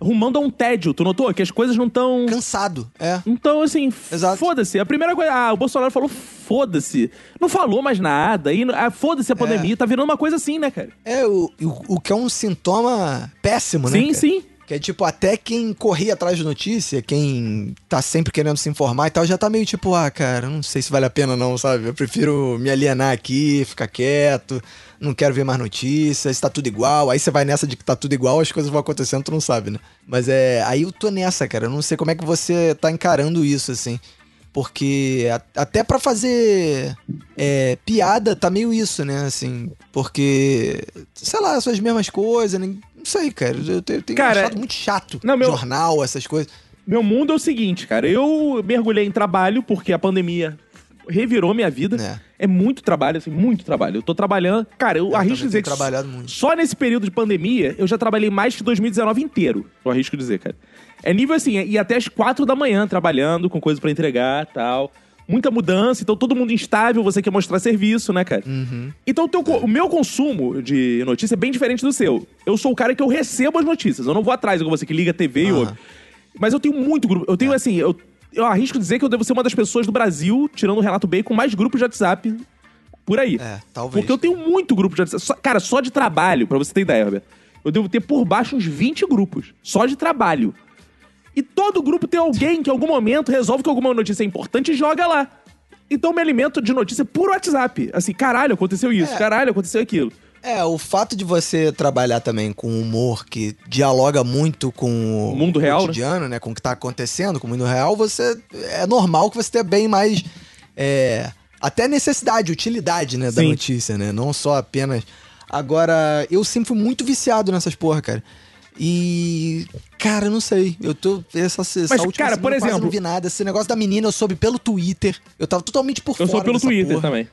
rumando a um tédio. Tu notou? Que as coisas não estão. Cansado, é. Então, assim, foda-se. A primeira coisa, ah, o Bolsonaro falou foda-se. Não falou mais nada. E, ah, foda-se a pandemia. Tá virando uma coisa assim, né, cara? É, o, o, o que é um sintoma péssimo, né? sim, cara? sim. Que é tipo, até quem corria atrás de notícia, quem tá sempre querendo se informar e tal, já tá meio tipo, ah, cara, não sei se vale a pena não, sabe? Eu prefiro me alienar aqui, ficar quieto, não quero ver mais notícias, tá tudo igual. Aí você vai nessa de que tá tudo igual, as coisas vão acontecendo, tu não sabe, né? Mas é. Aí eu tô nessa, cara. Eu não sei como é que você tá encarando isso, assim. Porque a- até pra fazer é, piada tá meio isso, né? Assim, porque, sei lá, são as mesmas coisas? Não sei, cara. Eu tenho, tenho Cara, achado muito chato. não, meu- Jornal, essas coisas. Meu mundo é o seguinte, cara. Eu mergulhei em trabalho porque a pandemia revirou minha vida. É. É muito trabalho, assim, muito trabalho. Eu tô trabalhando. Cara, eu, Eu arrisco dizer que só nesse período de pandemia eu já trabalhei mais que 2019 inteiro. Eu arrisco dizer, cara. É nível assim, e até as quatro da manhã trabalhando, com coisa pra entregar tal. Muita mudança, então todo mundo instável, você quer mostrar serviço, né, cara? Uhum. Então o, teu co- o meu consumo de notícia é bem diferente do seu. Eu sou o cara que eu recebo as notícias. Eu não vou atrás igual você que liga a TV e ouve. Mas eu tenho muito grupo. Eu tenho assim, eu, eu arrisco dizer que eu devo ser uma das pessoas do Brasil, tirando o Relato Bem, com mais grupos de WhatsApp por aí. É, talvez. Porque eu tenho muito grupo de WhatsApp. Só- cara, só de trabalho, pra você ter ideia, Roberto. Eu devo ter por baixo uns 20 grupos. Só de trabalho. E todo grupo tem alguém que em algum momento resolve que alguma notícia é importante e joga lá. Então eu me alimento de notícia por WhatsApp. Assim, caralho, aconteceu isso, É. caralho, aconteceu aquilo. É, o fato de você trabalhar também com humor que dialoga muito com o Mundo real, né? cotidiano, né? Com o que tá acontecendo com o mundo real, você. É normal que você tenha bem mais. é, até necessidade, utilidade, né? Da Sim. notícia, né? Não só apenas. Agora, eu sempre fui muito viciado nessas porra, cara. E. Cara, eu não sei. Eu tô. Essa, essa Mas, última cara, por eu exemplo- não vi nada. Esse negócio da menina eu soube pelo Twitter. Eu tava totalmente por Eu fora. sou pelo dessa Twitter porra. também.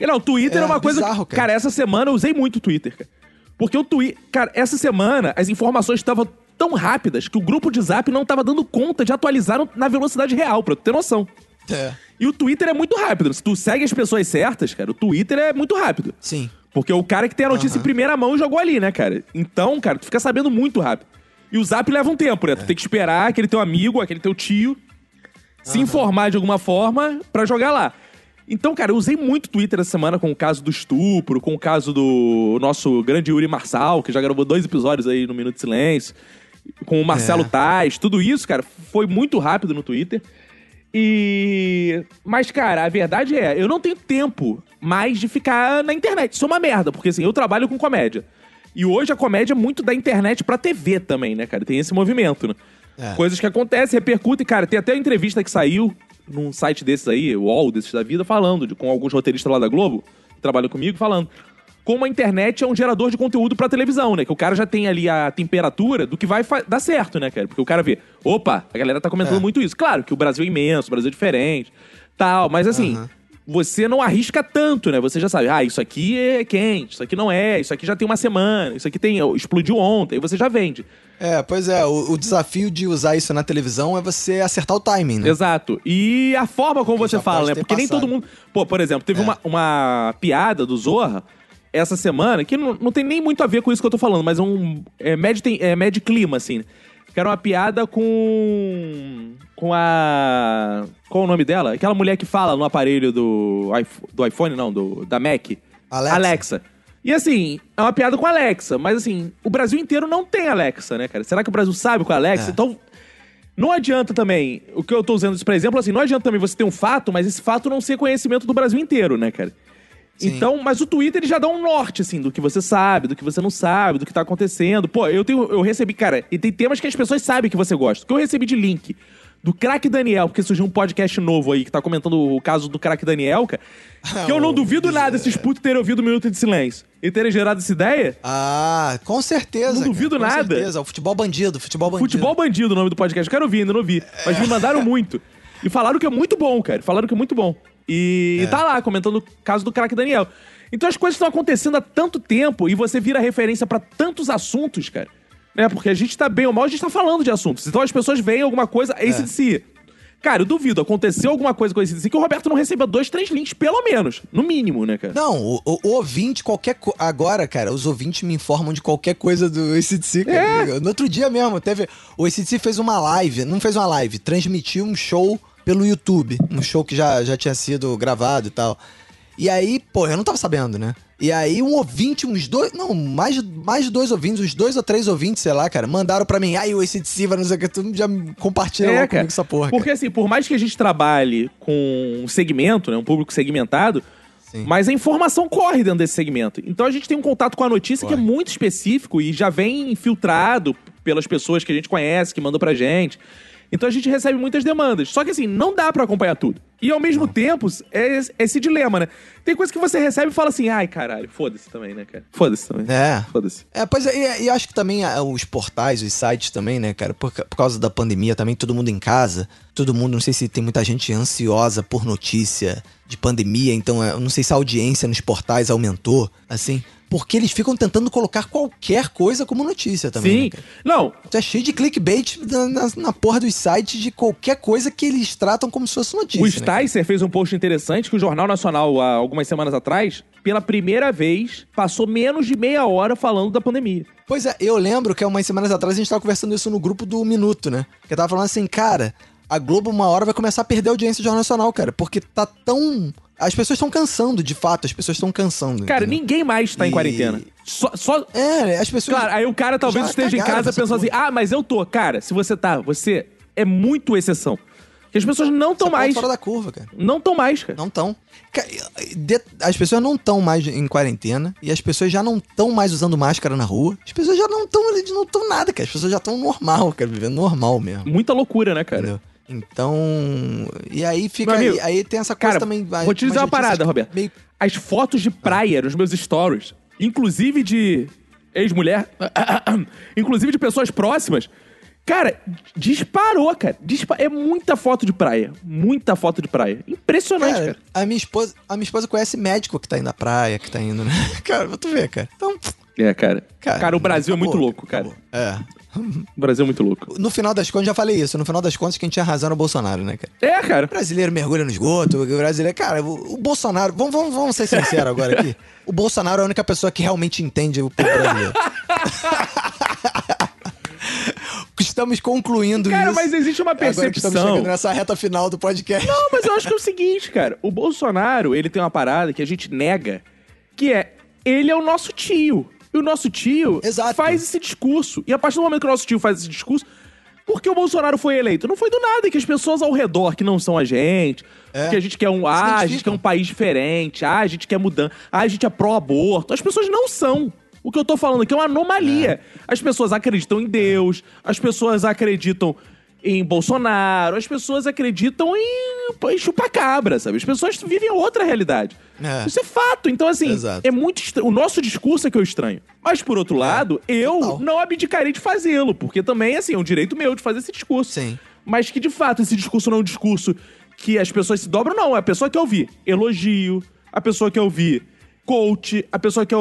Não, o Twitter é, É, uma coisa. bizarro, cara. cara. essa semana eu usei muito o Twitter, cara. Porque o Twitter. Cara, essa semana as informações estavam tão rápidas que o grupo de zap não tava dando conta de atualizar na velocidade real, pra tu ter noção. É, E o Twitter é muito rápido. Se tu segue as pessoas certas, cara, o Twitter é muito rápido. sim. Porque o cara que tem a notícia Aham. em primeira mão jogou ali, né, cara? Então, cara, tu fica sabendo muito rápido. E o zap leva um tempo, né? Tu tem que esperar aquele teu amigo, aquele teu tio se informar de alguma forma pra jogar lá. Então, cara, eu usei muito Twitter essa semana com o caso do estupro, com o caso do nosso grande Yuri Marçal, que já gravou dois episódios aí no Minuto de Silêncio, com o Marcelo É. Tais, tudo isso, cara, foi muito rápido no Twitter. E. Mas, cara, a verdade é, eu não tenho tempo mais de ficar na internet. Isso é uma merda, porque assim, eu trabalho com comédia. E hoje a comédia é muito da internet pra TV também, né, cara? Tem esse movimento, né? É. Coisas que acontecem, repercutem. Cara, tem até uma entrevista que saiu num site desses aí, o UOL desses da vida, falando de, com alguns roteiristas lá da Globo, que trabalham comigo, falando como a internet é um gerador de conteúdo pra televisão, né? Que o cara já tem ali a temperatura do que vai dar certo, né, cara? Porque o cara vê, opa, a galera tá comentando É. muito isso. Claro que o Brasil é imenso, o Brasil é diferente, tal, mas assim, Aham. você não arrisca tanto, né? Você já sabe, ah, isso aqui é quente, isso aqui não é, isso aqui já tem uma semana, isso aqui tem explodiu ontem, você já vende. É, pois é, o, o desafio de usar isso na televisão é você acertar o timing, né? Exato. E a forma como Que você fala, né? Porque nem passado. todo mundo. Pô, por exemplo, teve É. uma, uma piada do Zorra essa semana que não, não tem nem muito a ver com isso que eu tô falando, mas é um. É médio, tem, é médio clima, assim. né? Que era uma piada com. Com a. Qual o nome dela? Aquela mulher que fala no aparelho do, iPhone- do iPhone, não, do, da Mac. Alexa. E assim, é uma piada com a Alexa, mas assim, o Brasil inteiro não tem Alexa, né, cara? Será que o Brasil sabe com a Alexa? É. Então, não adianta também, o que eu tô usando isso pra exemplo, assim, não adianta também você ter um fato, mas esse fato não ser conhecimento do Brasil inteiro, né, cara? Sim. Então, mas o Twitter ele já dá um norte, assim, do que você sabe, do que você não sabe, do que tá acontecendo. Pô, eu tenho, eu recebi, cara, e tem temas que as pessoas sabem que você gosta. Que eu recebi de link do craque Daniel, porque surgiu um podcast novo aí que tá comentando o caso do craque Daniel, cara. Que eu [LAUGHS] não duvido nada esses putos terem ouvido o Minuto de Silêncio e terem gerado essa ideia. Ah, com certeza. Não cara, duvido com nada. certeza. O futebol bandido, futebol bandido. Futebol Bandido, o nome do podcast. Eu quero ouvir, ainda não vi. Mas me mandaram muito. E falaram que é muito bom, cara. Falaram que é muito bom. E, É. e tá lá, comentando o caso do craque Daniel. Então as coisas estão acontecendo há tanto tempo e você vira referência pra tantos assuntos, cara. Né? Porque a gente tá bem ou mal, a gente tá falando de assuntos. Então as pessoas veem alguma coisa, É. esse de si. Cara, eu duvido, aconteceu alguma coisa com esse si que o Roberto não receba dois, três links, pelo menos. No mínimo, né, cara? Não, o, o- o ouvinte, qualquer co... Agora, cara, os ouvintes me informam de qualquer coisa do ACDC. cara. É. No outro dia mesmo, teve. O ACDC fez uma live, não fez uma live, transmitiu um show pelo YouTube. Um show que já, já tinha sido gravado e tal. E aí, pô, eu não tava sabendo, né? E aí, um ouvinte, uns dois. Não, mais, mais de dois ouvintes, uns dois ou três ouvintes, sei lá, cara, mandaram pra mim. Ai, o ACDC vai não sei o que, tu já compartilha logo comigo essa porra. Porque assim, por mais que a gente trabalhe com um segmento, né, um público segmentado, Sim. mas a informação corre dentro desse segmento. Então a gente tem um contato com a notícia que é Corre. muito específico e já vem infiltrado pelas pessoas que a gente conhece, que mandam pra gente. Então a gente recebe muitas demandas. Só que assim, não dá pra acompanhar tudo. E ao mesmo tempo, é esse- esse dilema, né? Tem coisa que você recebe e fala assim, ai caralho, foda-se também, né, cara? Foda-se também. É. Foda-se. É, pois é, e, e acho que também ah, os portais, os sites também, né, cara, por, por causa da pandemia também, todo mundo em casa, todo mundo, não sei se tem muita gente ansiosa por notícia de pandemia, então é, eu não sei se a audiência nos portais aumentou, assim, porque eles ficam tentando colocar qualquer coisa como notícia também. né, Sim. cara? Não, Então é cheio de clickbait na, na, na porra dos sites de qualquer coisa que eles tratam como se fosse notícia. O né? Sticer fez um post interessante que o Jornal Nacional, há algumas semanas atrás, pela primeira vez, passou menos de meia hora falando da pandemia. Pois é, eu lembro que há umas semanas atrás a gente tava conversando isso no grupo do Minuto, né? Que eu tava falando assim, cara, a Globo uma hora vai começar a perder a audiência do Jornal Nacional, cara, porque tá tão. As pessoas estão cansando, de fato, as pessoas estão cansando. Cara, entendeu? ninguém mais tá em E- quarentena. Só, só- É, as pessoas. Claro, aí o cara talvez esteja em casa pensando assim, ah, mas eu tô. Cara, se você tá, você é muito exceção. Porque as pessoas não estão mais. fora da curva, cara. Não estão mais, cara. Não estão. As pessoas não estão mais em quarentena e as pessoas já não estão mais usando máscara na rua. As pessoas já não estão não estão nada, cara. As pessoas já estão normal, cara, vivendo normal mesmo. Muita loucura, né, cara? Entendeu? Então. E aí fica. Amigo, aí, aí tem essa coisa Cara, também. vou te dizer uma parada, Roberto. Meio As fotos de praia nos meus stories, inclusive de ex-mulher, [COUGHS] inclusive de pessoas próximas, cara, disparou, cara. Dispa- É muita foto de praia. Muita foto de praia. Impressionante, cara. Cara, a minha esposa, a minha esposa conhece médico que tá indo na praia, que tá indo, né? [LAUGHS] Cara, vou tu ver, cara. Então, É, cara. Cara, cara, o Brasil é acabou, muito louco, cara. acabou. É. O Brasil é muito louco. No final das contas, já falei isso. No final das contas, quem tinha razão era o Bolsonaro, né, cara? É, cara. O brasileiro mergulha no esgoto, o brasileiro. Cara, o, o Bolsonaro. Vamos, vamos, vamos ser sinceros agora aqui. [LAUGHS] O Bolsonaro é a única pessoa que realmente entende o povo brasileiro. [LAUGHS] Estamos concluindo Cara, isso. mas existe uma Agora que estamos percepção. chegando nessa reta final do podcast. Não, mas eu acho que é o seguinte, cara. O Bolsonaro, ele tem uma parada que a gente nega, que é, ele é o nosso tio. E o nosso tio Exato. faz esse discurso. E a partir do momento que o nosso tio faz esse discurso, por que o Bolsonaro foi eleito? Não foi do nada, é que as pessoas ao redor que não são a gente, É. que a gente quer um, ah, a gente quer um país diferente, ah, a gente quer mudança, ah, a gente é pró-aborto. As pessoas não são. O que eu tô falando aqui é uma anomalia. As pessoas acreditam em Deus, as pessoas acreditam em Bolsonaro, as pessoas acreditam em, em chupacabra, sabe? As pessoas vivem outra realidade. É. Isso é fato. Então, assim, Exato. é muito estranho. O nosso discurso é que eu estranho. Mas, por outro lado, eu total. não abdicarei de fazê-lo, porque também, assim, é um direito meu de fazer esse discurso. Sim. Mas que, de fato, esse discurso não é um discurso que as pessoas se dobram, não. É a pessoa que eu ouvir elogio, a pessoa que eu ouvir coach, a pessoa que eu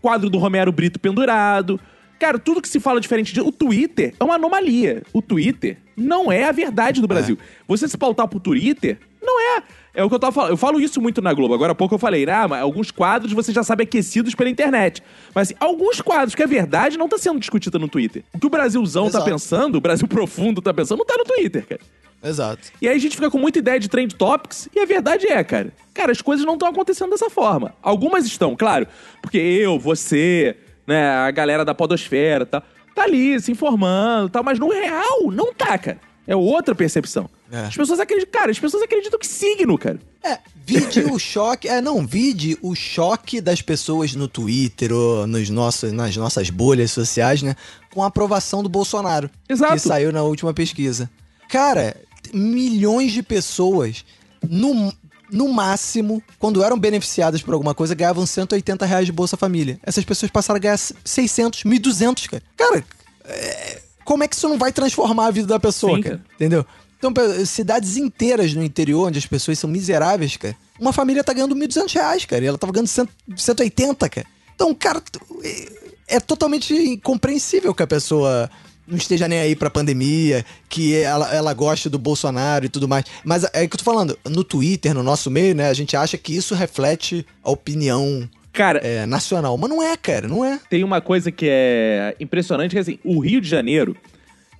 quadro do Romero Brito pendurado. Cara, tudo que se fala diferente de. O Twitter é uma anomalia. O Twitter não é a verdade do Brasil. Você se pautar pro Twitter, não é. É o que eu tava falando. Eu falo isso muito na Globo. Agora há pouco eu falei, ah, mas alguns quadros você já sabe aquecidos pela internet. Mas assim, alguns quadros que é verdade não tá sendo discutida no Twitter. O que o Brasilzão tá Exato. pensando, o Brasil profundo tá pensando, não tá no Twitter, cara. Exato. E aí a gente fica com muita ideia de trend topics, e a verdade é, cara, cara, as coisas não estão acontecendo dessa forma. Algumas estão, claro, porque eu, você, né, a galera da podosfera, tá, tá ali se informando, tal, mas no real não tá, cara. É outra percepção. É. As pessoas acreditam, cara, as pessoas acreditam que signo, cara. É, vide o choque. É, não, vide o choque das pessoas no Twitter ou nos nossos, nas nossas bolhas sociais, né? Com a aprovação do Bolsonaro. Exato. Que saiu na última pesquisa. Cara, milhões de pessoas, no, no máximo, quando eram beneficiadas por alguma coisa, ganhavam 180 reais de Bolsa Família. Essas pessoas passaram a ganhar 600, 1.200, cara. Cara, é, como é que isso não vai transformar a vida da pessoa, Sim, cara? cara. Entendeu? Então, cidades inteiras no interior, onde as pessoas são miseráveis, cara, uma família tá ganhando 1.200 reais, cara, e ela tava ganhando 100, 180, cara. Então, cara, é, é totalmente incompreensível que a pessoa não esteja nem aí pra pandemia, que ela, ela goste do Bolsonaro e tudo mais. Mas é que eu tô falando, no Twitter, no nosso meio, né, a gente acha que isso reflete a opinião Cara, é, nacional. Mas não é, cara, não é. tem uma coisa que é impressionante, que assim, o Rio de Janeiro,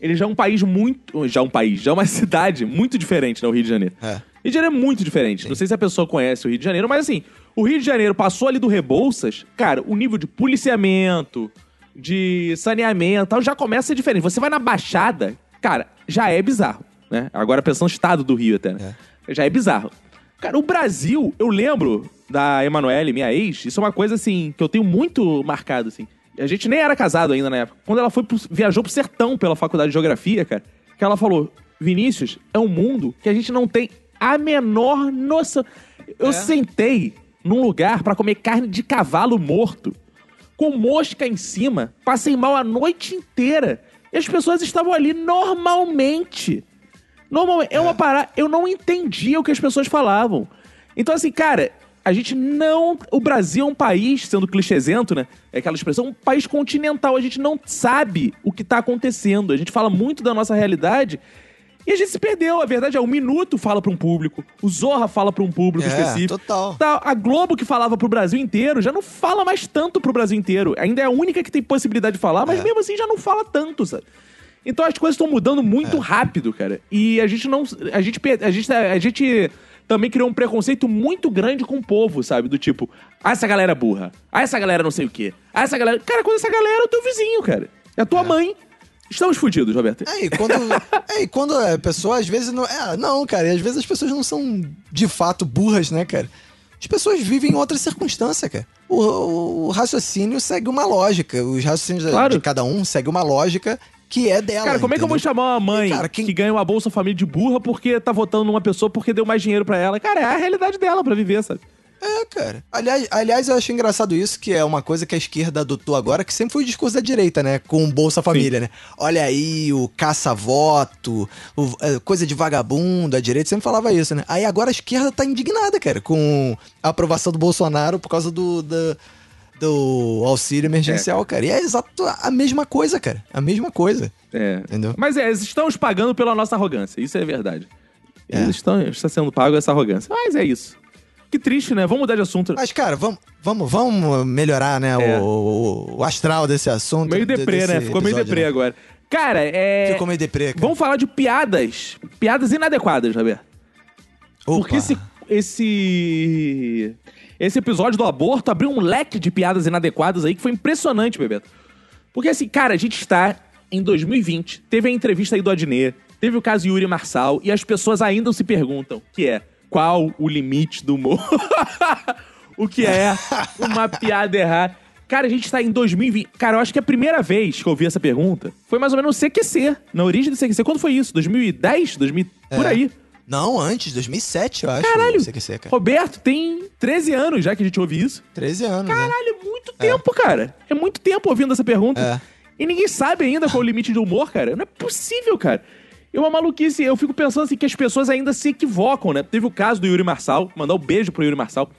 ele já é um país muito... Já é um país, já é uma [LAUGHS] cidade muito diferente, né, o Rio de Janeiro. É. Rio de Janeiro é muito diferente. Não sei se a pessoa conhece o Rio de Janeiro, mas assim, o Rio de Janeiro passou ali do Rebouças, cara, o nível de policiamento, de saneamento e tal, já começa a ser diferente. Você vai na Baixada, cara, já é bizarro, né? Agora pensando no estado do Rio até, né? Já é bizarro. Cara, o Brasil, eu lembro da Emanuele, minha ex, isso é uma coisa assim, que eu tenho muito marcado, assim. A gente nem era casado ainda na época. Quando ela foi pro- viajou pro sertão pela faculdade de geografia, cara, que ela falou: Vinícius, é um mundo que a gente não tem a menor noção. Eu sentei num lugar pra comer carne de cavalo morto, com mosca em cima, passei mal a noite inteira. E as pessoas estavam ali normalmente. Normalmente, é uma parada. Eu não entendia o que as pessoas falavam. Então, assim, cara, a gente não. O Brasil é um país, sendo clichêsento, né? É aquela expressão, um país continental. A gente não sabe o que tá acontecendo. A gente fala muito da nossa realidade. E a gente se perdeu. A verdade é, o Minuto fala pra um público, o Zorra fala pra um público É, específico. total. Tá, A Globo, que falava pro Brasil inteiro, já não fala mais tanto pro Brasil inteiro. Ainda é a única que tem possibilidade de falar, mas É. mesmo assim já não fala tanto, sabe? Então as coisas estão mudando muito É. rápido, cara. E a gente não. A gente, a gente, a gente também criou um preconceito muito grande com o povo, sabe? Do tipo, ah, essa galera é burra. Ah, essa galera não sei o quê. Ah, essa galera. Cara, quando essa galera é o teu vizinho, cara. É a tua mãe. Estamos fudidos, Roberto. É, e quando, [LAUGHS] é, e quando a pessoa às vezes não. É, não, cara, e às vezes as pessoas não são de fato burras, né, cara? As pessoas vivem em outra circunstância, cara. O, o- o raciocínio segue uma lógica. Os raciocínios de- Claro. de cada um segue uma lógica que é dela. Cara, como é que eu vou entendeu? chamar uma mãe Cara, quem- que ganha uma Bolsa Família de burra porque tá votando numa pessoa porque deu mais dinheiro pra ela? Cara, é a realidade dela pra viver, sabe? É, cara. Aliás, aliás, eu achei engraçado isso, que é uma coisa que a esquerda adotou agora, que sempre foi o discurso da direita, né? Com o Bolsa Família, né? Olha aí, o caça-voto, é, coisa de vagabundo, a direita sempre falava isso, né? Aí agora a esquerda tá indignada, cara, com a aprovação do Bolsonaro por causa do. da- do auxílio emergencial, cara. E é exato a mesma coisa, cara. A mesma coisa. É. Entendeu? Mas é, eles estamos pagando pela nossa arrogância. Isso é verdade. É. Eles estão está sendo pago essa arrogância. Mas é isso. Que triste, né? Vamos mudar de assunto. Mas, cara, vamos, vamos, vamos melhorar, né, É. o, o- astral desse assunto. meio de- deprê, né? Ficou meio deprê né? agora. Cara, é. Ficou meio deprê, cara. Vamos falar de piadas. Piadas inadequadas, Roberto. Opa. Porque esse, esse. Esse episódio do aborto abriu um leque de piadas inadequadas aí que foi impressionante, Bebeto. Porque assim, cara, a gente está em 2020, teve a entrevista aí do Adnet, teve o caso Yuri Marçal, e as pessoas ainda se perguntam, que é, qual o limite do humor? [LAUGHS] o que é uma piada errada? Cara, a gente tá em 2020. Cara, eu acho que a primeira vez que eu ouvi essa pergunta foi mais ou menos no CQC, na origem do CQC. Quando foi isso? 2010? 2000, Por É. aí. Não, antes, 2007, eu acho. Caralho! CQC, cara. Roberto, tem 13 anos já que a gente ouve isso. 13 anos, né? Caralho, é muito tempo, cara. É muito tempo ouvindo essa pergunta. É. E ninguém sabe ainda qual é o limite do humor, cara. Não é possível, cara. É uma maluquice. Eu fico pensando assim que as pessoas ainda se equivocam, né? Teve o caso do Yuri Marçal. Mandar um beijo pro Yuri Marçal.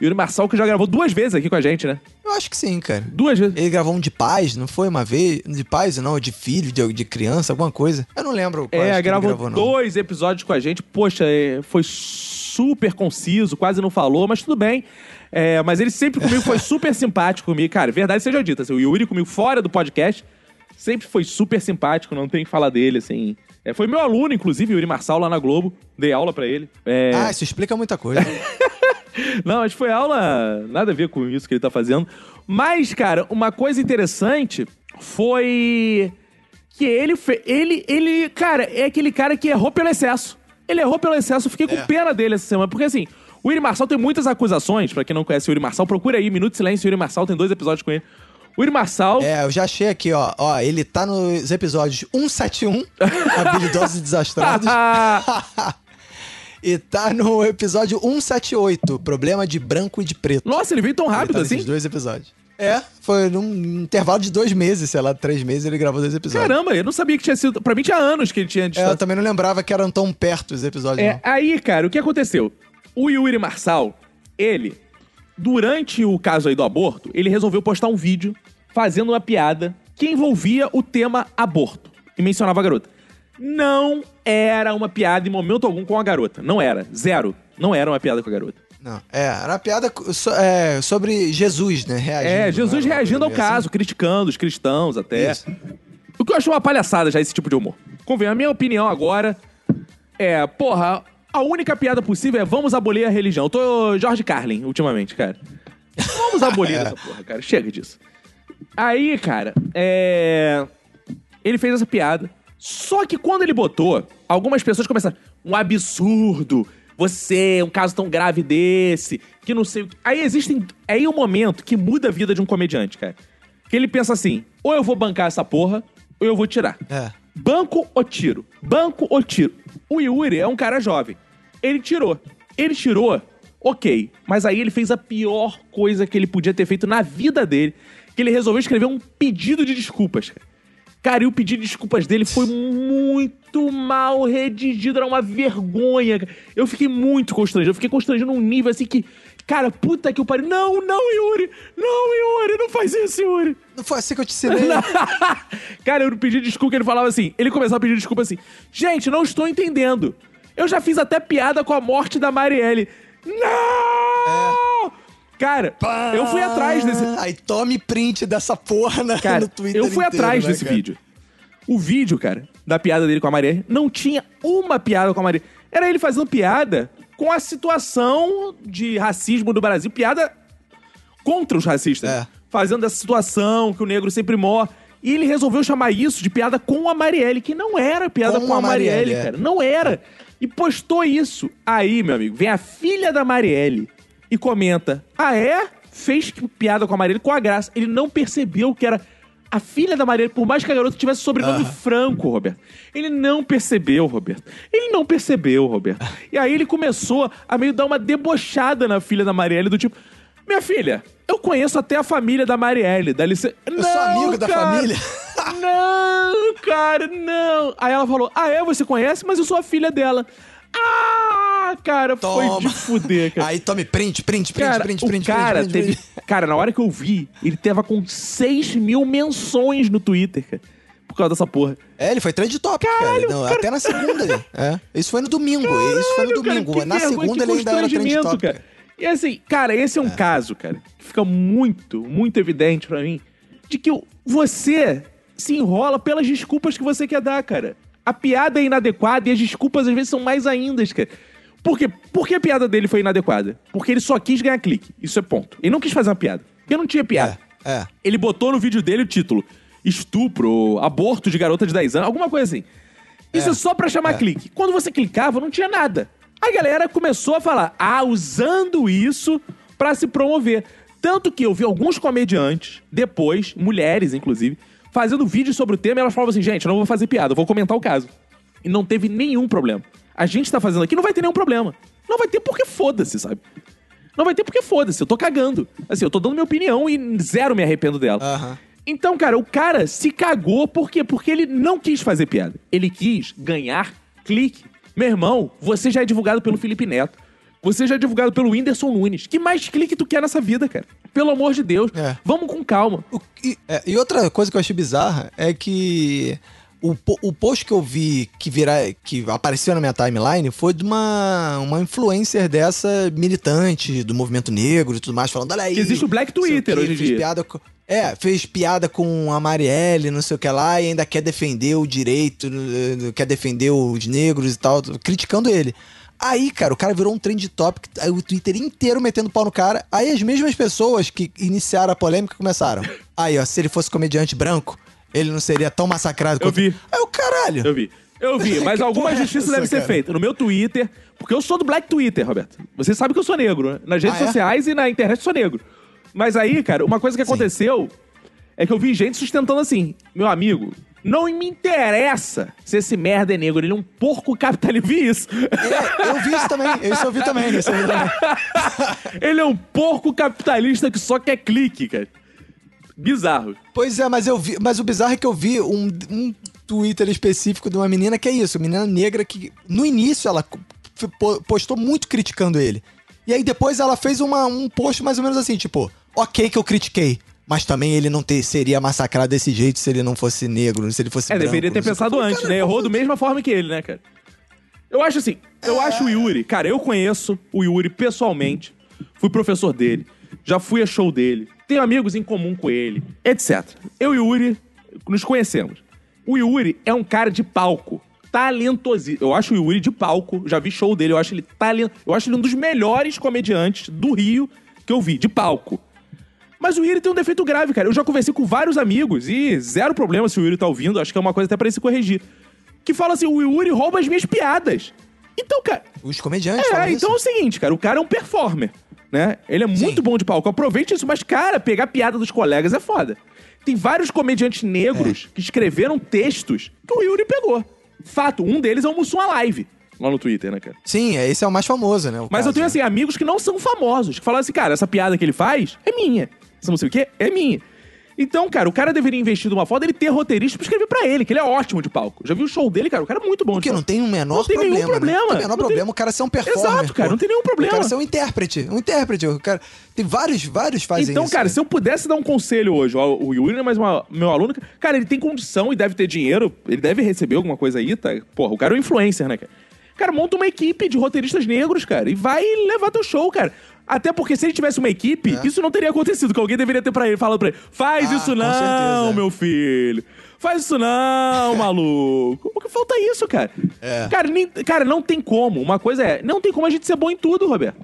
Yuri Marçal que já gravou duas vezes aqui com a gente, né? Eu acho que sim, cara. Duas vezes. Ele gravou um de paz, não foi uma vez? De paz, não, de filho, de, de criança, alguma coisa. Eu não lembro qual É, gravou, gravou, dois episódios com a gente. Poxa, é, foi super conciso, quase não falou, mas tudo bem. É, mas ele sempre comigo foi [LAUGHS] super simpático comigo. Cara, verdade seja dita, assim, o Yuri comigo fora do podcast sempre foi super simpático, não tem que falar dele, assim. É, foi meu aluno, inclusive, Yuri Marçal, lá na Globo. Dei aula pra ele. É, Ah, isso explica muita coisa. [LAUGHS] não, mas foi aula, nada a ver com isso que ele tá fazendo. Mas, cara, uma coisa interessante foi que ele, fe- ele, ele, cara, é aquele cara que errou pelo excesso. Ele errou pelo excesso, eu fiquei com É. pena dele essa semana, porque assim, o Yuri Marçal tem muitas acusações, pra quem não conhece o Yuri Marçal, procura aí, Minuto de Silêncio, Yuri Marçal, tem dois episódios com ele. O Yuri Marçal. É, eu já achei aqui, ó. Ó, ele tá nos episódios 171, [LAUGHS] Habilidosos e Desastrados. [LAUGHS] e tá no episódio 178, Problema de Branco e de Preto. Nossa, ele veio tão Ele rápido tá assim? dois episódios. É, foi num intervalo de dois meses, sei lá, três meses ele gravou dois episódios. Caramba, eu não sabia que tinha sido. Pra mim tinha anos que ele tinha É, eu também não lembrava que eram tão perto os episódios, É, não. aí, cara, o que aconteceu? O Yuri Marçal, ele, durante o caso aí do aborto, ele resolveu postar um vídeo fazendo uma piada que envolvia o tema aborto e mencionava a garota. Não era uma piada em momento algum com a garota. Não era. Zero. Não era uma piada com a garota. Não, é, era uma piada so- é, sobre Jesus, né? Reagindo. É, não Jesus reagindo ao meio caso, criticando os cristãos até. Isso. O que eu acho uma palhaçada já esse tipo de humor. Convenha, a minha opinião agora é, porra, a única piada possível é vamos abolir a religião. Eu tô George Carlin ultimamente, cara. Vamos abolir [LAUGHS] essa porra, cara. Chega disso. Aí, cara, é. Ele fez essa piada. Só que quando ele botou, algumas pessoas começaram. Um absurdo. Você, um caso tão grave desse, que não sei o que. Aí existem. É aí o momento que muda a vida de um comediante, cara. Que ele pensa assim: ou eu vou bancar essa porra, ou eu vou tirar. É. Banco ou tiro? Banco ou tiro? O Yuri é um cara jovem. Ele tirou. Ele tirou, ok. Mas aí ele fez a pior coisa que ele podia ter feito na vida dele. Que ele resolveu escrever um pedido de desculpas, cara. E o pedido de desculpas dele foi muito mal redigido, era uma vergonha. Eu fiquei muito constrangido. Eu fiquei constrangido num nível assim que. Cara, puta que o pariu. Não, não, Yuri! Não, Yuri, não faz isso, Yuri! Não foi assim que eu te ensinei. [LAUGHS] Cara, eu pedi desculpa, ele falava assim. Ele começava a pedir desculpa assim. Gente, não estou entendendo. Eu já fiz até piada com a morte da Marielle. Não! Cara, eu fui atrás desse. Aí tome print dessa porra na, Cara, no Twitter eu fui inteiro, atrás né, desse cara? vídeo. O vídeo, cara, da piada dele com a Marielle, não tinha uma piada com a Marielle. Era ele fazendo piada com a situação de racismo do Brasil. Piada contra os racistas. É. Fazendo essa situação que o negro sempre morre. E ele resolveu chamar isso de piada com a Marielle, que não era piada com, Com a Marielle, Marielle, é. cara. Não era. E postou isso. Aí, meu amigo, vem a filha da Marielle e comenta: Ah, é? Fez piada com a Marielle com a graça. Ele não percebeu que era a filha da Marielle, por mais que a garota tivesse sobrenome Franco, Roberto. Ele não percebeu, Roberto. Ele não percebeu, Roberto. E aí ele começou a meio dar uma debochada na filha da Marielle, do tipo. Minha filha, eu conheço até a família da Marielle. Dá licença. Eu sou amigo da família. Não, cara, não. Aí ela falou: Ah, é? Você conhece? Mas eu sou a filha dela. Ah, cara, foi Toma. de fuder, cara. Aí tome print, print, print, Cara, print, o print, cara print, teve. print. Cara, na hora que eu vi, ele tava com 6 mil menções no Twitter, cara. Por causa dessa porra. É, ele foi trend top, Caralho, cara. Não, cara. Até na segunda. É. Isso foi no domingo. Isso foi no Caralho, cara, domingo. que na vergonha, segunda ele ainda era trend top. cara. E assim, cara, esse é um caso, cara, que fica muito, muito evidente pra mim, de que o- você se enrola pelas desculpas que você quer dar, cara. A piada é inadequada e as desculpas às vezes são mais ainda, cara. Por quê? Por que a piada dele foi inadequada? Porque ele só quis ganhar clique. Isso é ponto. Ele não quis fazer uma piada. Porque não tinha piada. É, é. Ele botou no vídeo dele o título: Estupro, aborto de garota de 10 anos, alguma coisa assim. Isso é, só pra chamar clique. Quando você clicava, não tinha nada. A galera começou a falar, ah, usando isso pra se promover. Tanto que eu vi alguns comediantes, depois, mulheres inclusive, fazendo vídeos sobre o tema elas falavam assim: gente, eu não vou fazer piada, eu vou comentar o caso. E não teve nenhum problema. A gente tá fazendo aqui, não vai ter nenhum problema. Não vai ter porque foda-se, sabe? Não vai ter porque foda-se, eu tô cagando. Assim, eu tô dando minha opinião e zero me arrependo dela. Aham. Então, cara, o cara se cagou por quê? Porque ele não quis fazer piada. Ele quis ganhar clique. Meu irmão, você já é divulgado pelo Felipe Neto. Você já é divulgado pelo Whindersson Nunes. Que mais clique tu quer nessa vida, cara? Pelo amor de Deus. É. Vamos com calma. O- e, é, e outra coisa que eu achei bizarra é que o, o post que eu vi que, virar, que apareceu na minha timeline foi de uma, uma influencer dessa militante do movimento negro e tudo mais, falando: olha aí. Existe o Black Twitter quê, hoje em fez dia. Piada com, é, fez piada com a Marielle, não sei o que lá, e ainda quer defender o direito, quer defender os negros e tal, criticando ele. Aí, cara, o cara virou um trend topic, aí o Twitter inteiro metendo pau no cara. Aí as mesmas pessoas que iniciaram a polêmica começaram. Aí, ó, se ele fosse comediante branco, ele não seria tão massacrado Eu vi. Aí o caralho. Eu vi. Eu vi, [LAUGHS] mas alguma é justiça essa, deve ser cara? feita. No meu Twitter, porque eu sou do Black Twitter, Roberto. Você sabe que eu sou negro, né? Nas redes Ah, é? sociais e na internet eu sou negro. Mas aí, cara, uma coisa que aconteceu é que eu vi gente sustentando assim, meu amigo, não me interessa se esse merda é negro, ele é um porco capitalista. Vi isso. É, eu vi isso também, isso eu vi também, isso eu vi também. [LAUGHS] ele é um porco capitalista que só quer clique, cara. Bizarro. Pois é, mas eu vi, mas o bizarro é que eu vi um, um Twitter específico de uma menina que é isso, menina negra que no início ela postou muito criticando ele. E aí depois ela fez uma, um post mais ou menos assim, tipo, ok que eu critiquei, mas também ele não ter, seria massacrado desse jeito se ele não fosse negro, se ele fosse É, branco, deveria ter pensado antes, Cara, né? Errou da mesma forma que ele, né, cara? Eu acho assim, eu acho o Yuri, cara, eu conheço o Yuri pessoalmente, fui professor dele, já fui a show dele, tenho amigos em comum com ele, etc. Eu e o Yuri nos conhecemos. O Yuri é um cara de palco, talentosíssimo. Eu acho o Yuri de palco, já vi show dele, eu acho ele talent... eu acho ele um dos melhores comediantes do Rio que eu vi, de palco. Mas o Yuri tem um defeito grave, cara. Eu já conversei com vários amigos e zero problema se o Yuri tá ouvindo. Acho que é uma coisa até pra ele se corrigir. Que fala assim: o Yuri rouba as minhas piadas. Então, cara. Os comediantes É, isso. então é o seguinte, cara. O cara é um performer, né? Ele é muito bom de palco. Aproveite isso, mas, cara, pegar piada dos colegas é foda. Tem vários comediantes É. negros que escreveram textos que o Yuri pegou. Fato, um deles é o Mussum Live lá no Twitter, né, cara? Sim, é, esse é o mais famoso, né? Mas eu caso, tenho, né? assim, amigos que não são famosos, que falam assim, cara, essa piada que ele faz é minha. Essa não sei o quê é minha. Então, cara, o cara deveria investir numa foto dele ter roteirista pra escrever pra ele, que ele é ótimo de palco. Já vi o show dele, cara, o cara é muito bom de Porque não tem o menor Não tem problema. nenhum problema. Né? Não tem o menor Não tem- problema o cara ser um performer. Exato, cara, pô. não tem nenhum problema. O cara ser um intérprete. Um intérprete. O cara... Tem vários, vários fazem Então, isso. cara, né? se eu pudesse dar um conselho hoje, ó, o Yuri é mais uma- meu aluno, cara, ele tem condição e deve ter dinheiro, ele deve receber alguma coisa aí, tá? Porra, o cara é um influencer, né, cara? Cara, monta uma equipe de roteiristas negros, cara, e vai levar teu show, cara. Até porque se ele tivesse uma equipe, isso não teria acontecido, que alguém deveria ter pra ele, falando pra ele, faz É. Ah, isso não, certeza, é. meu filho. Faz isso não, [LAUGHS] maluco. O que falta é isso, cara. É. Cara, nem- cara, não tem como. Uma coisa é, não tem como a gente ser bom em tudo, Roberto.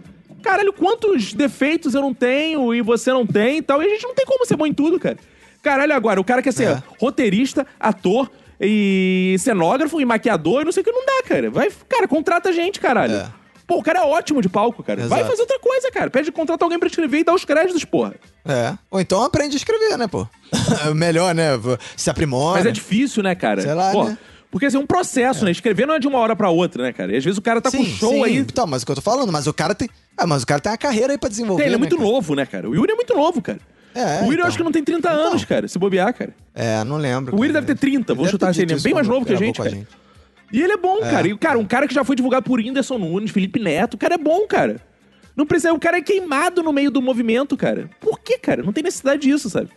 Caralho, quantos defeitos eu não tenho e você não tem e tal. E a gente não tem como ser bom em tudo, cara. Caralho, agora, o cara quer ser É. roteirista, ator e cenógrafo e maquiador e não sei o que, não dá, cara. Vai, cara, contrata a gente, caralho. É. Pô, o cara é ótimo de palco, cara. Vai Exato. fazer outra coisa, cara. Pede contratar alguém pra escrever e dar os créditos, porra. É. Ou então aprende a escrever, né, pô? [LAUGHS] Melhor, né? Se aprimora. Mas é difícil, né, cara? Sei lá, Pô, né? Porque assim, é um processo, né? Escrever não é de uma hora pra outra, né, cara? E às vezes o cara tá com show sim. aí. Então, mas o que eu tô falando, mas o cara tem. Ah, mas o cara tem uma carreira aí pra desenvolver. Tem, ele é né, muito cara? novo, né, cara? O Yuri é muito novo, cara. É, o Yuri eu então. acho que não tem 30 anos, cara, se bobear, cara. É, não lembro. O Yuri deve ter 30, vou chutar assim, ele é bem mais novo que a gente, cara. E ele é bom, cara. E, cara, um cara que já foi divulgado por Whindersson Nunes, Felipe Neto, o cara é bom, cara. Não precisa, o cara é queimado no meio do movimento, cara. Por que, cara? Não tem necessidade disso, sabe?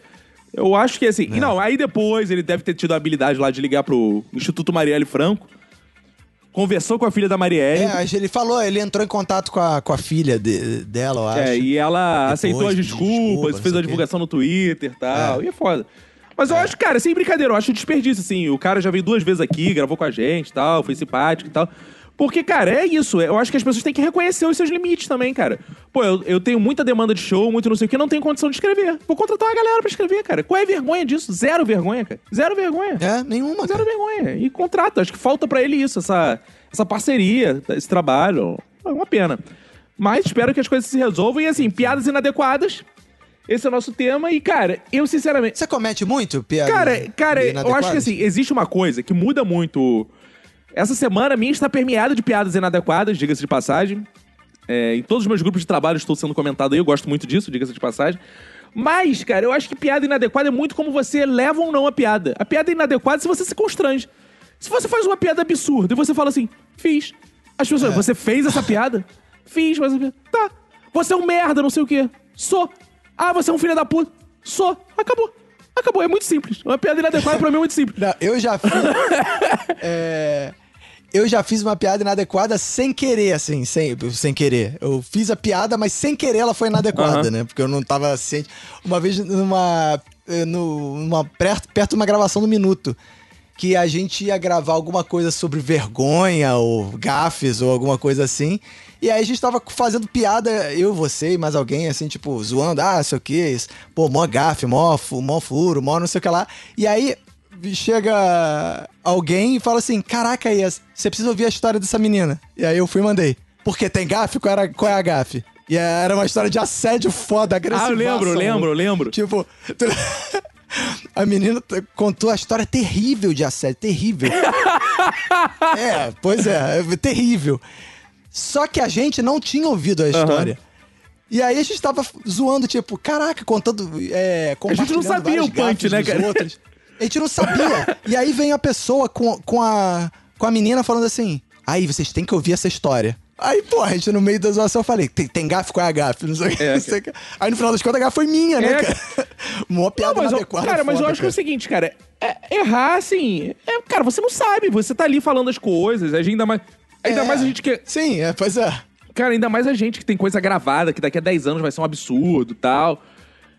Eu acho que assim. E não, aí depois ele deve ter tido a habilidade lá de ligar pro Instituto Marielle Franco. Conversou com a filha da Marielle. É, ele falou, ele entrou em contato com a, com a filha de- dela, eu acho. É, e ela Depois aceitou as desculpas, desculpa, fez a divulgação no Twitter e tal. E é foda. Mas eu acho, cara, sem brincadeira, eu acho desperdício, assim. O cara já veio duas vezes aqui, gravou com a gente e tal, foi simpático e tal. Porque, cara, é isso. Eu acho que as pessoas têm que reconhecer os seus limites também, cara. Pô, eu, eu tenho muita demanda de show, muito não sei o que, não tenho condição de escrever. Vou contratar uma galera pra escrever, cara. Qual é a vergonha disso? Zero vergonha, cara. Zero vergonha. É, nenhuma. Zero Cara. vergonha. E contrata. Acho que falta pra ele isso, essa, essa parceria, esse trabalho. É uma pena. Mas espero que as coisas se resolvam. E assim, piadas inadequadas. Esse é o nosso tema. E, cara, eu sinceramente. Você comete muito, piada? Cara, cara, eu acho que assim, existe uma coisa que muda muito. Essa semana minha está permeada de piadas inadequadas, diga-se de passagem. É, em todos os meus grupos de trabalho estou sendo comentado aí, eu gosto muito disso, diga-se de passagem. Mas, cara, eu acho que piada inadequada é muito como você leva ou não a piada. A piada é inadequada se você se constrange. Se você faz uma piada absurda e você fala assim, fiz. As pessoas, você fez essa piada? [LAUGHS] Fiz, mas. Tá. Você é um merda, não sei o quê. Sou. Ah, você é um filho da puta. Sou. Acabou. Acabou, é muito simples. Uma piada inadequada pra mim é muito simples. Não, eu já fiz. [LAUGHS] é, eu já fiz uma piada inadequada sem querer, assim, sem, sem querer. Eu fiz a piada, mas sem querer ela foi inadequada, Aham. né? Porque eu não tava ciente. Uma vez numa. eh, numa perto, perto de uma gravação do Minuto. Que a gente ia gravar alguma coisa sobre vergonha ou gafes ou alguma coisa assim. E aí a gente tava fazendo piada, eu, você e mais alguém, assim, tipo, zoando, ah, sei o que, isso. pô, mó gafe, mó, mó furo, mó não sei o que lá. E aí chega alguém e fala assim: Caraca, Ias, você precisa ouvir a história dessa menina. E aí eu fui e mandei. Porque tem gafe? Qual, era, qual é a gafe? E era uma história de assédio foda, Ah, agressivação. eu lembro, eu lembro, eu lembro. Tipo, tu- A menina contou a história terrível de assédio, terrível. [LAUGHS] é, pois é, é terrível. Só que a gente não tinha ouvido a história. E aí a gente tava zoando, tipo, caraca, contando. É, A gente não sabia o punch, né, cara? outros. A gente não sabia. E aí vem a pessoa com, com, a, com a menina falando assim: aí, vocês têm que ouvir essa história. Aí, pô, a gente no meio da zoação eu falei, tem, tem gafe? Qual é a gafe? Não sei o que. É, que. Aí no final das contas a gafe foi minha, né, É. cara? [LAUGHS] Mó piada Não, mas eu, inadequada. cara, mas eu acho que é o cara. seguinte, cara. é- errar, assim. é- cara, você não sabe. Você tá ali falando as coisas. Ainda mais. Ainda É. mais a gente que. Sim, é, pois é. Cara, ainda mais a gente que tem coisa gravada, que daqui a 10 anos vai ser um absurdo e tal.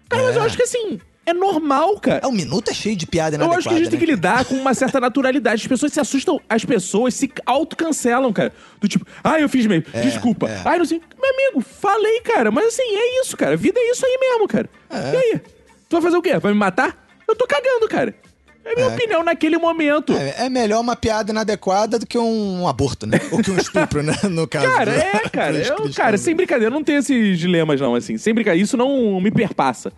Cara, mas eu acho que assim. É normal, cara. É, um minuto é cheio de piada Eu acho que a gente tem que né? lidar com uma certa naturalidade. As pessoas se assustam, as pessoas se autocancelam, cara. Do tipo, ah, eu fiz mesmo, desculpa. é. Ai, não sei. Meu amigo, falei, cara. Mas assim, é isso, cara. Vida é isso aí mesmo, cara. É. E aí? Tu vai fazer o quê? Vai me matar? Eu tô cagando, cara. É minha É. opinião naquele momento. É, é melhor uma piada inadequada do que um aborto, né? Ou que um estupro, né? [LAUGHS] No caso. Cara, do- é, cara. Eu, cara, sem brincadeira, eu não tenho esses dilemas, não, assim. Sem brincadeira. Isso não me perpassa.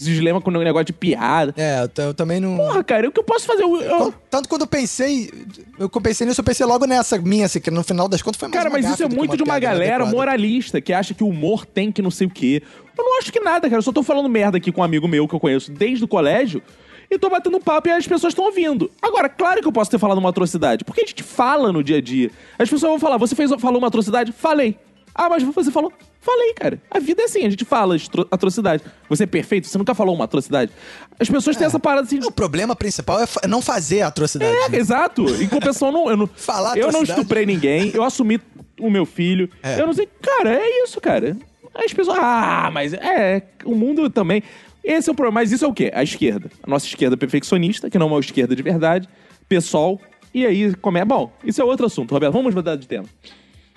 Esses dilemas com o negócio de piada. É, eu, eu também não. Porra, cara, o que eu posso fazer? Eu- eu- Tanto quando eu pensei, eu pensei nisso, eu pensei logo nessa minha, assim, que no final das contas foi mais Cara, mas isso é muito de uma galera inadequada. moralista que acha que o humor tem que não sei o quê. Eu não acho que nada, cara. Eu só tô falando merda aqui com um amigo meu que eu conheço desde o colégio e tô batendo papo e as pessoas estão ouvindo. Agora, claro que eu posso ter falado uma atrocidade, porque a gente fala no dia a dia. As pessoas vão falar, você fez, falou uma atrocidade? Falei. Ah, mas você falou? Falei, cara. A vida é assim, a gente fala de tro- atrocidade. Você é perfeito? Você nunca falou uma atrocidade? As pessoas têm essa parada assim de O problema principal é fa- não fazer atrocidade. é, né? exato. Em compensação, não, eu não, [LAUGHS] Falar eu não estuprei ninguém, eu assumi o meu filho. É. Eu não sei. Cara, é isso, cara. As pessoas. Ah, mas é. O mundo também. Esse é o problema. Mas isso é o quê? A esquerda. A nossa esquerda perfeccionista, que não é uma esquerda de verdade. Pessoal. E aí, como é? Bom, isso é outro assunto, Roberto. Vamos mudar de tema.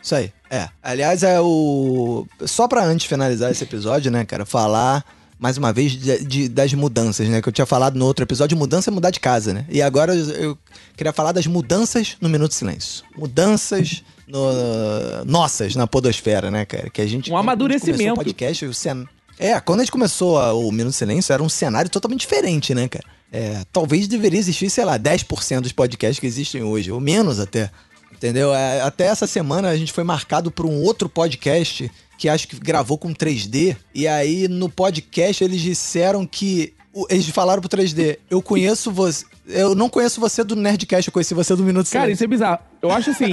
Isso aí, é. Aliás, é o. Só pra antes finalizar esse episódio, né, cara, falar mais uma vez de- de- das mudanças, né? Que eu tinha falado no outro episódio, mudança é mudar de casa, né? E agora eu, eu queria falar das mudanças no Minuto Silêncio. Mudanças no- nossas na podosfera, né, cara? Que a gente. Um quando a gente amadurecimento. começou o podcast, o cen... É, quando a gente começou a- o Minuto Silêncio, era um cenário totalmente diferente, né, cara? É, talvez deveria existir, sei lá, 10% dos podcasts que existem hoje, ou menos até. Entendeu? É, Até essa semana a gente foi marcado por um outro podcast que acho que gravou com 3D. E aí no podcast eles disseram que. Eles falaram pro 3D: Eu conheço você. Eu não conheço você do Nerdcast, eu conheci você do Minuto Cara, Silêncio. isso é bizarro. Eu acho assim.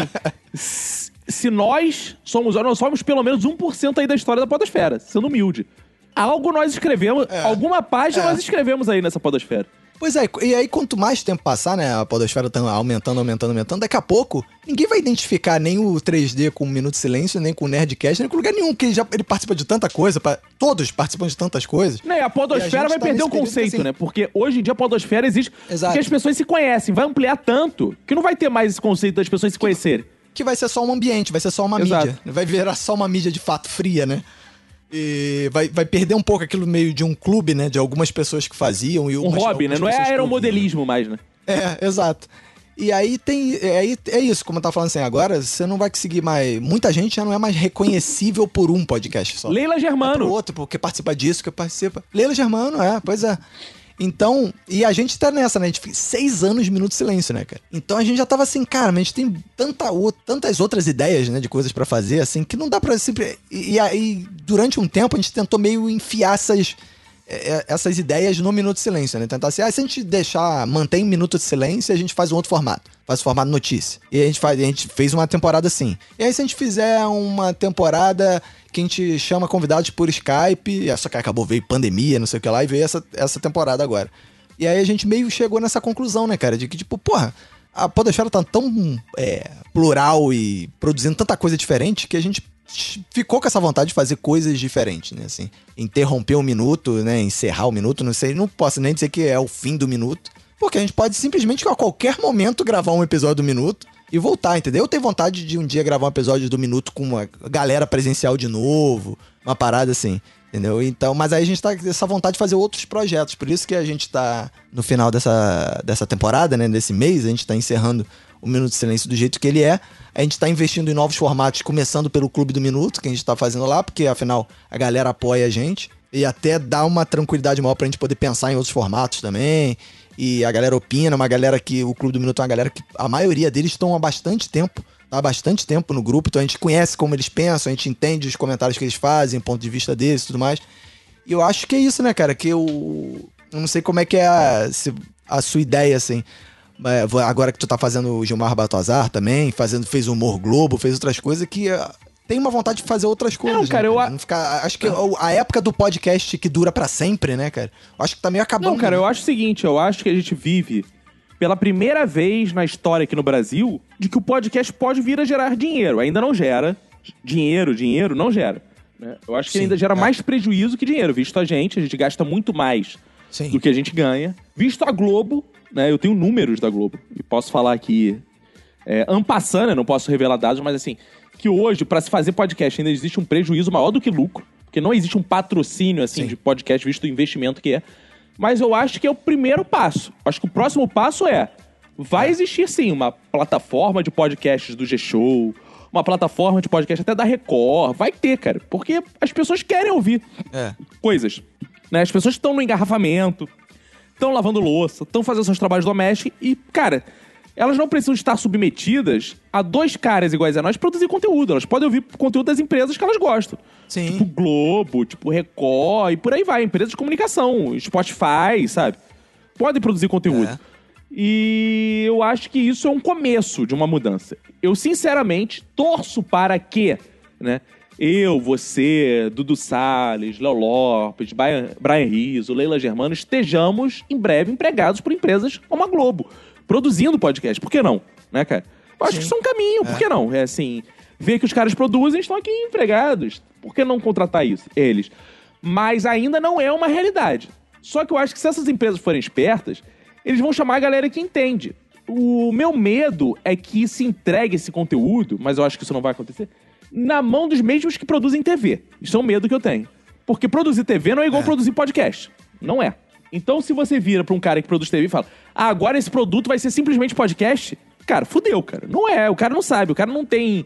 [LAUGHS] se nós somos. Nós somos pelo menos 1% aí da história da Podosfera, sendo humilde. Algo nós escrevemos. Alguma página É. nós escrevemos aí nessa Podosfera. Pois é, e aí quanto mais tempo passar, né, a podosfera tá aumentando, aumentando, aumentando, daqui a pouco ninguém vai identificar nem o 3D com o Minuto de Silêncio, nem com o Nerdcast, nem com lugar nenhum, que ele já ele participa de tanta coisa, pa- todos participam de tantas coisas. Né, a E a podosfera gente vai tá perder o conceito, assim. né? Porque hoje em dia a podosfera existe Exato. porque as pessoas se conhecem. Vai ampliar tanto que não vai ter mais esse conceito das pessoas se conhecerem. Que vai ser só um ambiente, vai ser só uma Exato. mídia. Vai virar só uma mídia de fato fria, né? E vai, vai perder um pouco aquilo meio de um clube, né? De algumas pessoas que faziam. E Um hobby, né? Não é aeromodelismo mais, né? É, exato. E aí tem. É, é isso, como eu tava falando assim, agora você não vai conseguir mais. Muita gente já não é mais reconhecível por um podcast só. Leila Germano. outro, porque participa disso, que participa. Leila Germano, é, pois é. Então, e a gente tá nessa, né? A gente fez seis anos de Minuto de Silêncio, né, cara? Então a gente já tava assim, cara, mas a gente tem tanta, o- tantas outras ideias, né, de coisas pra fazer, assim, que não dá pra sempre. E, aí, durante um tempo, a gente tentou meio enfiar essas, é, essas ideias no Minuto de Silêncio, né? Tentar assim, ah, se a gente deixar, mantém Minuto de Silêncio, a gente faz um outro formato. Faz o formato notícia. E a gente, faz, a gente fez uma temporada assim. E aí, se a gente fizer uma temporada que a gente chama convidados por Skype, só que acabou, veio pandemia, não sei o que lá, e veio essa, essa temporada agora. E aí a gente meio chegou nessa conclusão, né, cara? De que, tipo, porra, a Podosfera tá tão é, plural e produzindo tanta coisa diferente que a gente ficou com essa vontade de fazer coisas diferentes, né? Assim, interromper um minuto, né? Encerrar o minuto, não sei, não posso nem dizer que é o fim do minuto. Porque a gente pode simplesmente a qualquer momento gravar um episódio do minuto e voltar, entendeu? Eu tenho vontade de um dia gravar um episódio do minuto com uma galera presencial de novo, uma parada assim. Entendeu? Então, mas aí a gente tá com essa vontade de fazer outros projetos. Por isso que a gente tá no final dessa, dessa temporada, né? Desse mês, a gente tá encerrando o Minuto de Silêncio do jeito que ele é. A gente tá investindo em novos formatos, começando pelo Clube do Minuto, que a gente tá fazendo lá, porque afinal a galera apoia a gente. E até dá uma tranquilidade maior pra gente poder pensar em outros formatos também. E a galera opina, uma galera que. O Clube do Minuto é uma galera que a maioria deles estão há bastante tempo. Há bastante tempo no grupo, então a gente conhece como eles pensam, a gente entende os comentários que eles fazem, ponto de vista deles e tudo mais. E eu acho que é isso, né, cara? Que eu. Eu não sei como é que é a, se- a sua ideia, assim. É, Agora que tu tá fazendo o Gilmar Batozar também, fazendo, fez Humor Globo, fez outras coisas que. Tem uma vontade de fazer outras coisas. cara, né, eu a- Não ficar, acho que a época do podcast que dura pra sempre, né, cara? Eu acho que tá meio acabando. Não, cara, né? eu acho o seguinte, eu acho que a gente vive pela primeira vez na história aqui no Brasil de que o podcast pode vir a gerar dinheiro. Ainda não gera. Dinheiro, dinheiro, não gera. né? Eu acho que Sim, ainda gera é. mais prejuízo que dinheiro. Visto a gente, a gente gasta muito mais Sim. do que a gente ganha. Visto a Globo, né? Eu tenho números da Globo. E posso falar aqui. É, ampassando, eu não posso revelar dados, mas assim, que hoje, pra se fazer podcast, ainda existe um prejuízo maior do que lucro. Porque não existe um patrocínio, assim, Sim. de podcast, visto o investimento que é. Mas eu acho que é o primeiro passo. Acho que o próximo passo é. Vai existir sim uma plataforma de podcasts do G-Show, uma plataforma de podcast até da Record. Vai ter, cara. Porque as pessoas querem ouvir É. coisas. Né? As pessoas estão no engarrafamento, estão lavando louça, estão fazendo seus trabalhos domésticos e, cara, elas não precisam estar submetidas a dois caras iguais a nós produzir conteúdo. Elas podem ouvir conteúdo das empresas que elas gostam. Sim. Tipo Globo, tipo Record e por aí vai. Empresas de comunicação, Spotify, sabe? Podem produzir conteúdo. É. E eu acho que isso é um começo de uma mudança. Eu, sinceramente, torço para que, né? Eu, você, Dudu Salles, Léo Lopes, Brian, Brian Rizzo, Leila Germano, estejamos em breve empregados por empresas como a Globo, produzindo podcast. Por que não? Né, cara? Eu acho Sim. que isso é um caminho, por que não? É assim, ver que os caras produzem, estão aqui empregados. Por que não contratar isso? Eles. Mas ainda não é uma realidade. Só que eu acho que se essas empresas forem espertas, eles vão chamar a galera que entende. O meu medo é que se entregue esse conteúdo, mas eu acho que isso não vai acontecer, na mão dos mesmos que produzem TV. Isso é um medo que eu tenho. Porque produzir TV não é igual produzir podcast. Não é. Então, se você vira pra um cara que produz TV e fala, ah, agora esse produto vai ser simplesmente podcast, cara, fudeu, cara. Não é, o cara não sabe, o cara não tem.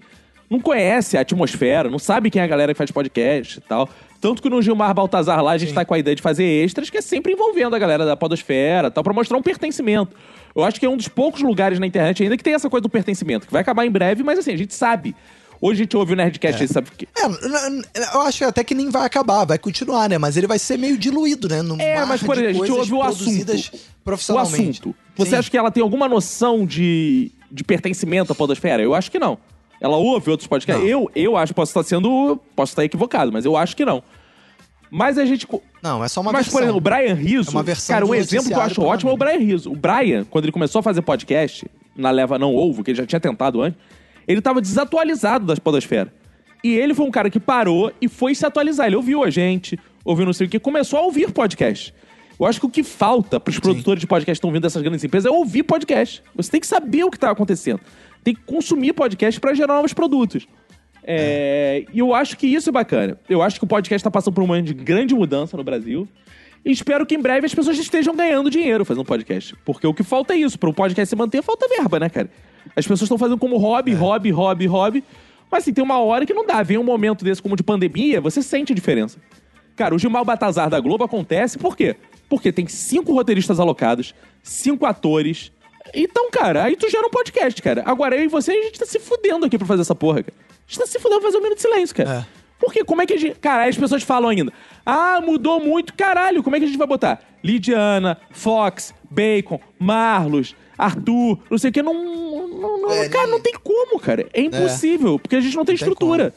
Não conhece a atmosfera, não sabe quem é a galera que faz podcast e tal. Tanto que no Gilmar Baltazar lá a gente tá com a ideia de fazer extras que é sempre envolvendo a galera da podosfera e tal, pra mostrar um pertencimento. Eu acho que é um dos poucos lugares na internet ainda que tem essa coisa do pertencimento, que vai acabar em breve, mas assim, a gente sabe. Hoje a gente ouve o Nerdcast e sabe que. É, n- n- eu acho até que nem vai acabar, vai continuar, né? Mas ele vai ser meio diluído, né? No É, mas por exemplo, a gente ouve o assunto. O profissionalmente. assunto. Você Sim. acha que ela tem alguma noção de, de pertencimento à podosfera? Eu acho que não. Ela ouve outros podcasts? Não. Eu, eu acho, posso estar sendo. Posso estar equivocado, mas eu acho que não. Mas a gente. Não, é só uma mas, versão. por exemplo, o Brian Rizzo. É uma versão cara, um exemplo que eu acho ótimo é o Brian Rizzo. O Brian, quando ele começou a fazer podcast, na leva não ovo, que ele já tinha tentado antes, ele tava desatualizado das podosfera. E ele foi um cara que parou e foi se atualizar. Ele ouviu a gente, ouviu não sei o que, começou a ouvir podcast. Eu acho que o que falta pros produtores de podcast que estão vindo dessas grandes empresas é ouvir podcast. Você tem que saber o que tá acontecendo. Tem que consumir podcast para gerar novos produtos. É, E eu acho que isso é bacana. Eu acho que o podcast tá passando por um momento de grande mudança no Brasil. E espero que em breve as pessoas estejam ganhando dinheiro fazendo podcast. Porque o que falta é isso. Para o podcast se manter, falta verba, né, cara? As pessoas estão fazendo como hobby, hobby, hobby, hobby. Mas assim, tem uma hora que não dá. Vem um momento desse como de pandemia, você sente a diferença. Cara, o Gilmar Batazar da Globo acontece por quê? Porque tem cinco roteiristas alocados, cinco atores. Então, cara, aí tu gera um podcast, cara. Agora eu e você, a gente tá se fudendo aqui pra fazer essa porra, cara. A gente tá se fudendo pra fazer um minuto de silêncio, cara. É. Porque como é que a gente. Cara, aí as pessoas falam ainda. Ah, mudou muito. Caralho, como é que a gente vai botar? Lidiana, Fox, Bacon, Marlos, Arthur, não sei o que. Não, não, não- É, cara, nem- não tem como, cara. É impossível, porque a gente não tem estrutura.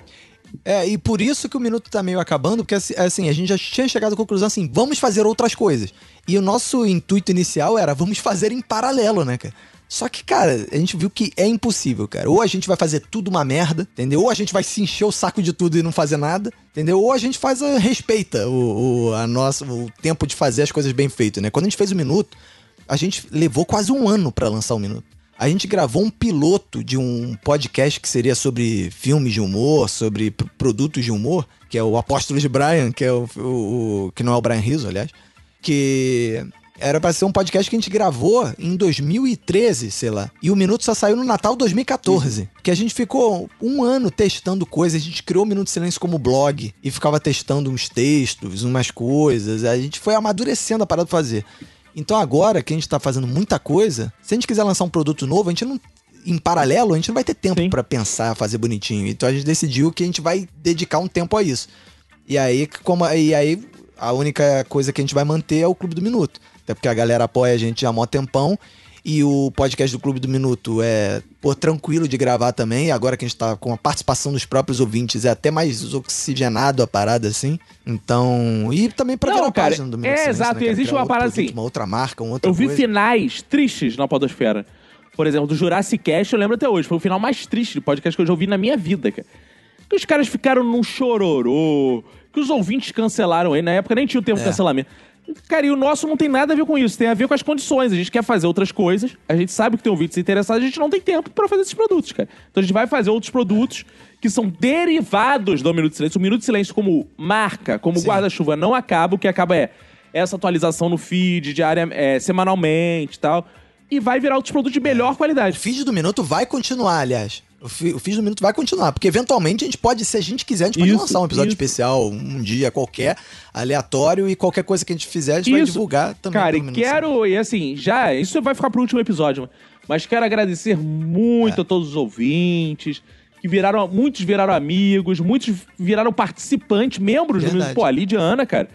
É, e por isso que o minuto tá meio acabando, porque assim, assim, a gente já tinha chegado à conclusão assim, vamos fazer outras coisas. E o nosso intuito inicial era, vamos fazer em paralelo, né, cara? Só que, cara, a gente viu que é impossível, cara. Ou a gente vai fazer tudo uma merda, entendeu? Ou a gente vai se encher o saco de tudo e não fazer nada, entendeu? Ou a gente faz a, respeita o, o, a nossa, o tempo de fazer as coisas bem feito, né? Quando a gente fez o minuto, a gente levou quase um ano pra lançar o minuto. A gente gravou um piloto de um podcast que seria sobre filmes de humor, sobre pr- produtos de humor, que é o Apóstolo de Brian, que é o, o- o- que não é o Brian Rizzo, aliás, que Era pra ser um podcast que a gente gravou em 2013, sei lá. E o Minuto só saiu no Natal 2014. Que a gente ficou um ano testando coisas. A gente criou o Minuto de Silêncio como blog e ficava testando uns textos, umas coisas. A gente foi amadurecendo a parada pra fazer. Então agora que a gente tá fazendo muita coisa, se a gente quiser lançar um produto novo, a gente não. Em paralelo, a gente não vai ter tempo pra pensar, fazer bonitinho. Então a gente decidiu que a gente vai dedicar um tempo a isso. E aí, como, e aí, a única coisa que a gente vai manter é o Clube do Minuto. Até porque a galera apoia a gente há mó tempão. E o podcast do Clube do Minuto é, pô, tranquilo de gravar também. Agora que a gente tá com a participação dos próprios ouvintes, é até mais oxigenado a parada, assim. Então. E também pra Não, cara, página do Minuto é, Silêncio, exato, né, existe uma parada produto, assim. Uma outra marca, uma outra Eu vi coisa. finais tristes na Podosfera. Por exemplo, do Jurassic Cast, eu lembro até hoje. Foi o final mais triste de podcast que eu já ouvi na minha vida, cara. Que os caras ficaram num chororô, que os ouvintes cancelaram ele. Na época nem tinha o É. termo cancelamento. Cara, e o nosso não tem nada a ver com isso, tem a ver com as condições. A gente quer fazer outras coisas, a gente sabe que tem ouvintes interessados, a gente não tem tempo pra fazer esses produtos, cara. Então a gente vai fazer outros produtos que são derivados do Minuto de Silêncio. O Minuto de Silêncio, como marca, como guarda-chuva, não acaba. O que acaba é essa atualização no feed, diária, é, semanalmente e tal. E vai virar outros produtos de melhor O qualidade. feed do Minuto vai continuar, aliás. O, fi- o feed do Minuto vai continuar, porque eventualmente a gente pode, se a gente quiser, a gente pode Isso, lançar um episódio isso. especial um dia qualquer, aleatório, e qualquer coisa que a gente fizer, a gente vai Isso. divulgar também. Cara, e quero, e assim, já, isso vai ficar pro último episódio, mas quero agradecer É. muito a todos os ouvintes, que viraram, muitos viraram amigos, muitos viraram participantes, membros do Verdade. Minuto. Pô, a Lídia Ana, cara.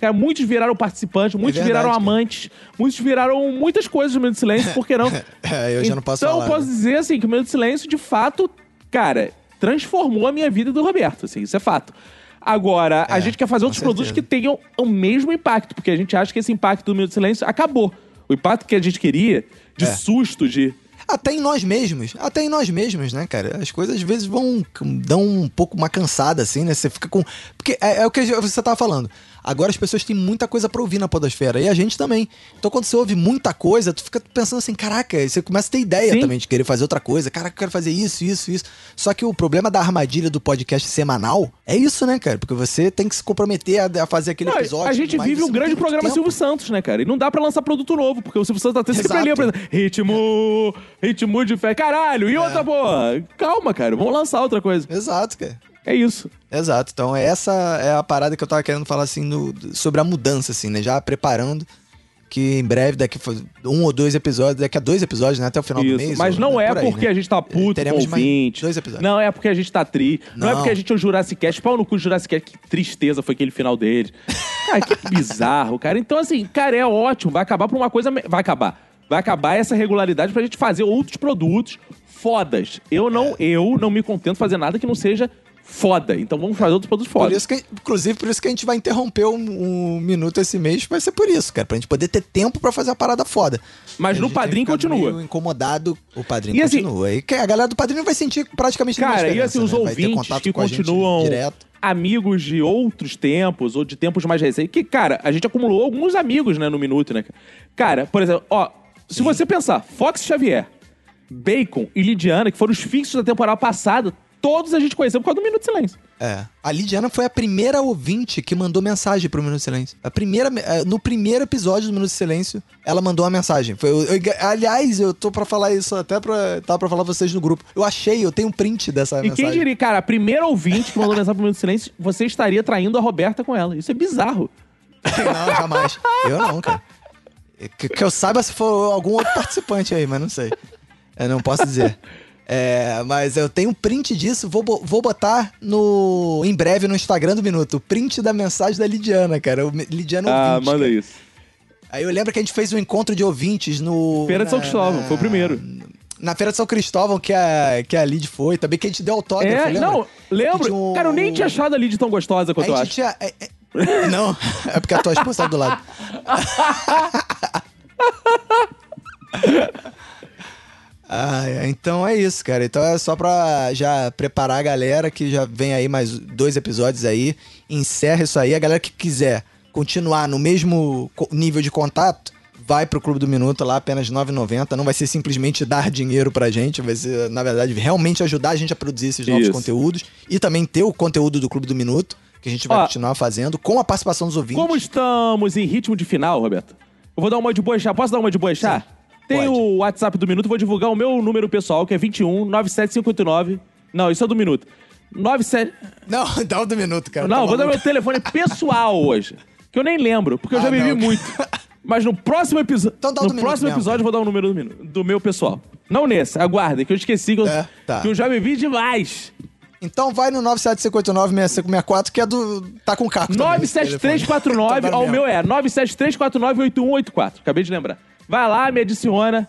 Cara, muitos viraram participantes, muitos verdade, viraram cara. amantes, muitos viraram muitas coisas do Minuto de Silêncio, por que não? [LAUGHS] É, eu já não posso então, falar. eu posso né? dizer assim que o Minuto de Silêncio, de fato, cara, transformou a minha vida do Roberto, assim, isso é fato. Agora, a É, gente quer fazer outros produtos certeza. que tenham o mesmo impacto, porque a gente acha que esse impacto do Minuto de Silêncio acabou. O impacto que a gente queria, de É. susto, de. Até em nós mesmos. Até em nós mesmos, né, cara? As coisas às vezes vão. dão um pouco uma cansada, assim, né? Você fica com. Porque é, é o que você tava falando. Agora as pessoas têm muita coisa pra ouvir na Podosfera. E a gente também. Então quando você ouve muita coisa, tu fica pensando assim, caraca, e você começa a ter ideia Sim. também de querer fazer outra coisa. Caraca, eu quero fazer isso, isso, isso. Só que o problema da armadilha do podcast semanal é isso, né, cara? Porque você tem que se comprometer a, a fazer aquele Não, episódio. a gente vive um grande programa tempo. Silvio Santos, né, cara? E não dá pra lançar produto novo, porque o Silvio Santos tá sempre ali apresentando. Ritmo, ritmo de fé. Caralho, É. e outra, pô? Calma, cara, vamos lançar outra coisa. Exato, cara. É isso. Exato. Então, essa é a parada que eu tava querendo falar, assim, no- sobre a mudança, assim, né? Já preparando que em breve, daqui a um ou dois episódios, daqui a dois episódios, né? Até o final do Isso. mês. Mas não é por aí, porque né? a gente tá puto com teremos mais ouvinte. dois episódios. Não é porque a gente tá tri. Não, é Não. porque a gente é o Jurassic Cast. Pau no cu do Jurassic Cast. Que tristeza foi aquele final dele. Cara, que [LAUGHS] bizarro, cara. Então, assim, cara, é ótimo. Vai acabar por uma coisa... Vai acabar. Vai acabar essa regularidade pra gente fazer outros produtos fodas. Eu não, É. eu não me contento fazer nada que não seja foda. Então vamos fazer outros produtos Por fodas. isso que, inclusive, por isso que a gente vai interromper um, um minuto esse mês, vai ser por isso, cara. Pra gente poder ter tempo pra fazer a parada foda. Mas no ficado continua. incomodado, o padrinho E assim- continua. E a galera do padrinho vai sentir praticamente Cara, e assim, os né? Ouvintes que continuam amigos de outros tempos, ou de tempos mais recentes, que, cara, a gente acumulou alguns amigos, né, no Minuto, né? Cara, por exemplo, ó, se você pensar, Fox Xavier, Bacon e Lidiana, que foram os fixos da temporada passada, todos a gente conheceu por causa do Minuto de Silêncio. É. A Lidiana foi a primeira ouvinte que mandou mensagem pro Minuto de Silêncio. A primeira, eh, no primeiro episódio do Minuto de Silêncio, ela mandou uma mensagem. Foi, eu- eu- aliás, eu tô pra falar isso até pra, tá pra falar vocês no grupo. Eu achei, eu tenho um print dessa E mensagem. quem diria, cara, a primeira ouvinte que mandou mensagem pro Minuto de Silêncio, você estaria traindo a Roberta com ela. Isso é bizarro. Não, jamais. Eu não, cara. Que, que eu saiba se for algum outro participante aí, mas não sei. Eu não posso dizer. [LAUGHS] É, mas eu tenho um print disso, vou, vou botar no em breve no Instagram do Minuto. O print da mensagem da Lidiana, cara. O Lidiana Ah, ouvinte. manda cara. isso. Aí eu lembro que a gente fez um encontro de ouvintes no. Feira de São Cristóvão, na- foi o primeiro. Na Feira de São Cristóvão, que a, que a Lid foi, também que a gente deu autógrafo, É, lembra? não, lembro. Um- Cara, eu nem tinha achado a Lid tão gostosa A quanto eu gente acho. tinha. é- é- não, [LAUGHS] é porque a tua esposa tá do lado. [LAUGHS] Ah, é, então é isso, cara. Então é só pra já preparar a galera que já vem aí mais dois episódios aí. Encerra isso aí. A galera que quiser continuar no mesmo nível de contato, vai pro Clube do Minuto lá, apenas R$ 9,90. Não vai ser simplesmente dar dinheiro pra gente, vai ser, na verdade, realmente ajudar a gente a produzir esses novos Isso. conteúdos. E também ter o conteúdo do Clube do Minuto, que a gente vai Ó, continuar fazendo, com a participação dos ouvintes. Como estamos em ritmo de final, Roberto? Eu vou dar uma de boechá. Posso dar uma de boechá? Tem pode. o WhatsApp do Minuto, vou divulgar o meu número pessoal, que é 21 9759. Não, isso é do Minuto. 97. Não, [LAUGHS] dá o do minuto, cara. Não, tá vou dar meu telefone pessoal hoje. Que eu nem lembro, porque eu já Ah, bebi não. muito. Mas no próximo episódio. Então dá o no do Minuto próximo mesmo, episódio eu vou dar o número do, minu- do meu pessoal. Não nesse, aguardem, que eu esqueci que eu, É, tá. que eu já bebi demais. Então vai no 975896564, que é do. Tá com o Caco. também, esse telefone. 97349, [LAUGHS] Tá ó, o mesmo. meu é 973498184. Acabei de lembrar. Vai lá, me adiciona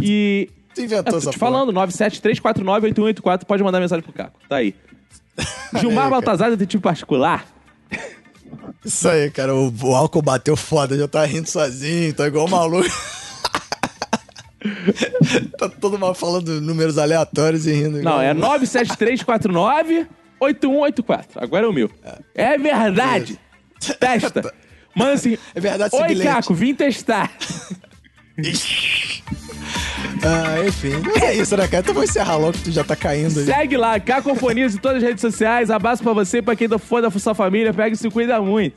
e. Tu inventou Eu tô te falando, 973498184, pode mandar mensagem pro Caco. Tá aí. [LAUGHS] Gilmar cara. Baltazar, detetive particular. Isso aí, cara. O, o álcool bateu foda, já tá rindo sozinho, tá igual um maluco. [LAUGHS] tá todo mundo falando números aleatórios e rindo. Não, é um- 97349 8184. Agora é o meu. É verdade. Testa. [LAUGHS] Manda assim. É verdade Oi, bilhete." Caco, vim testar. Ah, enfim. Mas é isso, né, cara? Então vamos encerrar logo que tu já tá caindo ali. Segue lá, Cacofonias em todas as redes sociais. Abraço pra você, pra quem for da sua família. Pega e se cuida muito.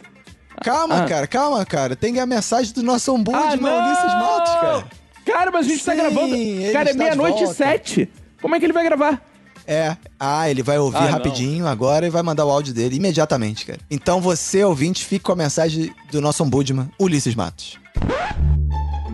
Calma, Ah. cara, calma, cara. Tem a mensagem do nosso Ah, ombudsman, Ulisses Matos, cara. Cara, mas a gente tá Sim, gravando. ele Cara, é meia-noite e sete. Como é que ele vai gravar? É. Ah, ele vai ouvir Ah, não. rapidinho agora e vai mandar o áudio dele imediatamente, cara. Então você, ouvinte, fique com a mensagem do nosso ombudsman, Ulisses Matos.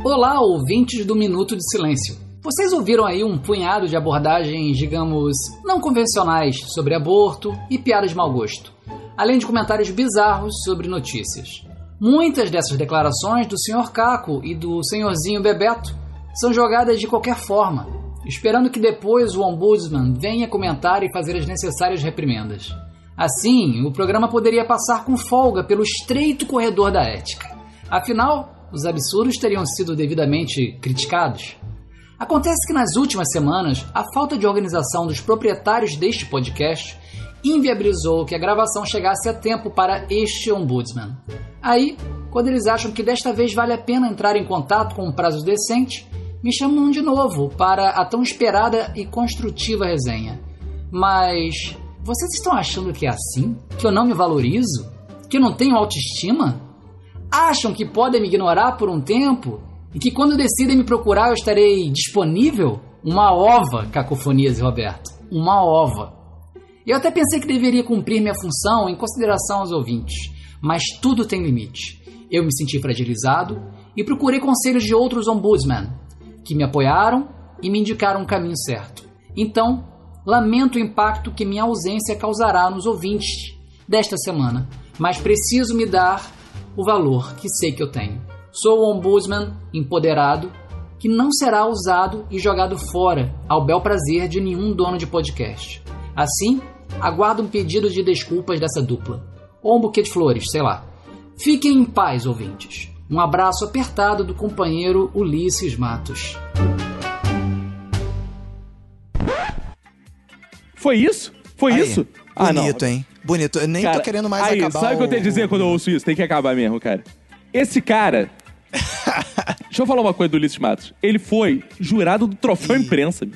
Olá, ouvintes do Minuto de Silêncio. Vocês ouviram aí um punhado de abordagens, digamos, não convencionais sobre aborto e piadas de mau gosto, além de comentários bizarros sobre notícias. Muitas dessas declarações do Sr. Caco e do senhorzinho Bebeto são jogadas de qualquer forma, esperando que depois o ombudsman venha comentar e fazer as necessárias reprimendas. Assim, o programa poderia passar com folga pelo estreito corredor da ética. Afinal, os absurdos teriam sido devidamente criticados. Acontece que nas últimas semanas, a falta de organização dos proprietários deste podcast inviabilizou que a gravação chegasse a tempo para este ombudsman. Aí, quando eles acham que desta vez vale a pena entrar em contato com um prazo decente, me chamam de novo para a tão esperada e construtiva resenha. Mas vocês estão achando que é assim? Que eu não me valorizo? Que eu não tenho autoestima? Acham que podem me ignorar por um tempo e que quando decidem me procurar eu estarei disponível? Uma ova, Cacofonias e Roberto. Uma ova. Eu até pensei que deveria cumprir minha função em consideração aos ouvintes, mas tudo tem limite. Eu me senti fragilizado e procurei conselhos de outros ombudsman, que me apoiaram e me indicaram o caminho certo. Então, lamento o impacto que minha ausência causará nos ouvintes desta semana, mas preciso me dar o valor que sei que eu tenho. Sou o ombudsman empoderado que não será usado e jogado fora ao bel prazer de nenhum dono de podcast. Assim, aguardo um pedido de desculpas dessa dupla. Ou um buquê de flores, sei lá. Fiquem em paz, ouvintes. Um abraço apertado do companheiro Ulisses Matos. Foi isso? Foi Aí, isso? Ah, não. Bonito, hein? Bonito. Eu nem Cara, tô querendo mais aí, acabar Sabe o que eu tenho a dizer quando eu ouço isso? Tem que acabar mesmo, cara. Esse cara. [LAUGHS] Deixa eu falar uma coisa do Ulisses Matos. Ele foi jurado do troféu imprensa. meu.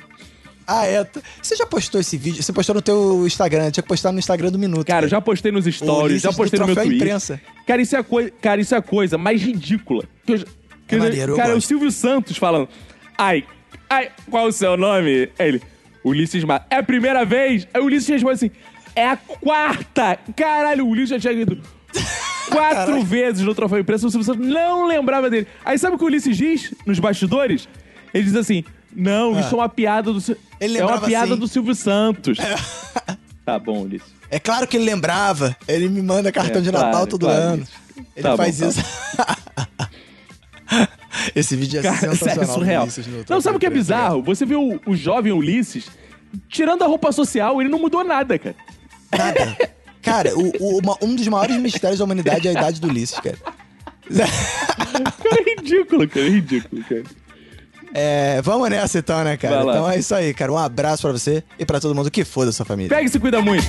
Ah, é. Você já postou esse vídeo? Você postou no teu Instagram. Tinha que postar no Instagram do Minuto. Cara, eu já postei nos stories, já postei no meu troféu Twitter. imprensa. Cara, isso é a coisa, cara, isso é a coisa mais ridícula. Que eu que eu já- maneiro, eu cara, é o. Silvio Santos falando. Ai, ai, qual o seu nome? Ele, Ulisses Matos. É a primeira vez? Aí o Ulisses responde assim: é a quarta. Caralho, o Ulisses já tinha ido quatro vezes no troféu imprensa. O Silvio Santos não lembrava dele. Aí sabe o que o Ulisses diz nos bastidores? Ele diz assim: não, isso é uma piada do. Ele é uma piada assim. do Silvio Santos. [LAUGHS] tá bom, Ulisses. É claro que ele lembrava. Ele me manda cartão É, de Natal claro, todo claro. ano. Ele Tá bom, faz tá isso. [LAUGHS] Esse vídeo é Cara, sensacional. é surreal. Ulisses no Não, sabe o que é bizarro? Você vê o, o jovem Ulisses, tirando a roupa social, ele não mudou nada, cara. Nada. Cara, o- o- uma- um dos maiores mistérios da humanidade é a idade do Ulisses, cara. Cara, é ridículo, cara, é ridículo, cara. É, vamos nessa então, né, cara? Então é isso aí, cara. Um abraço pra você e pra todo mundo que for da sua família. Pega e se cuida muito.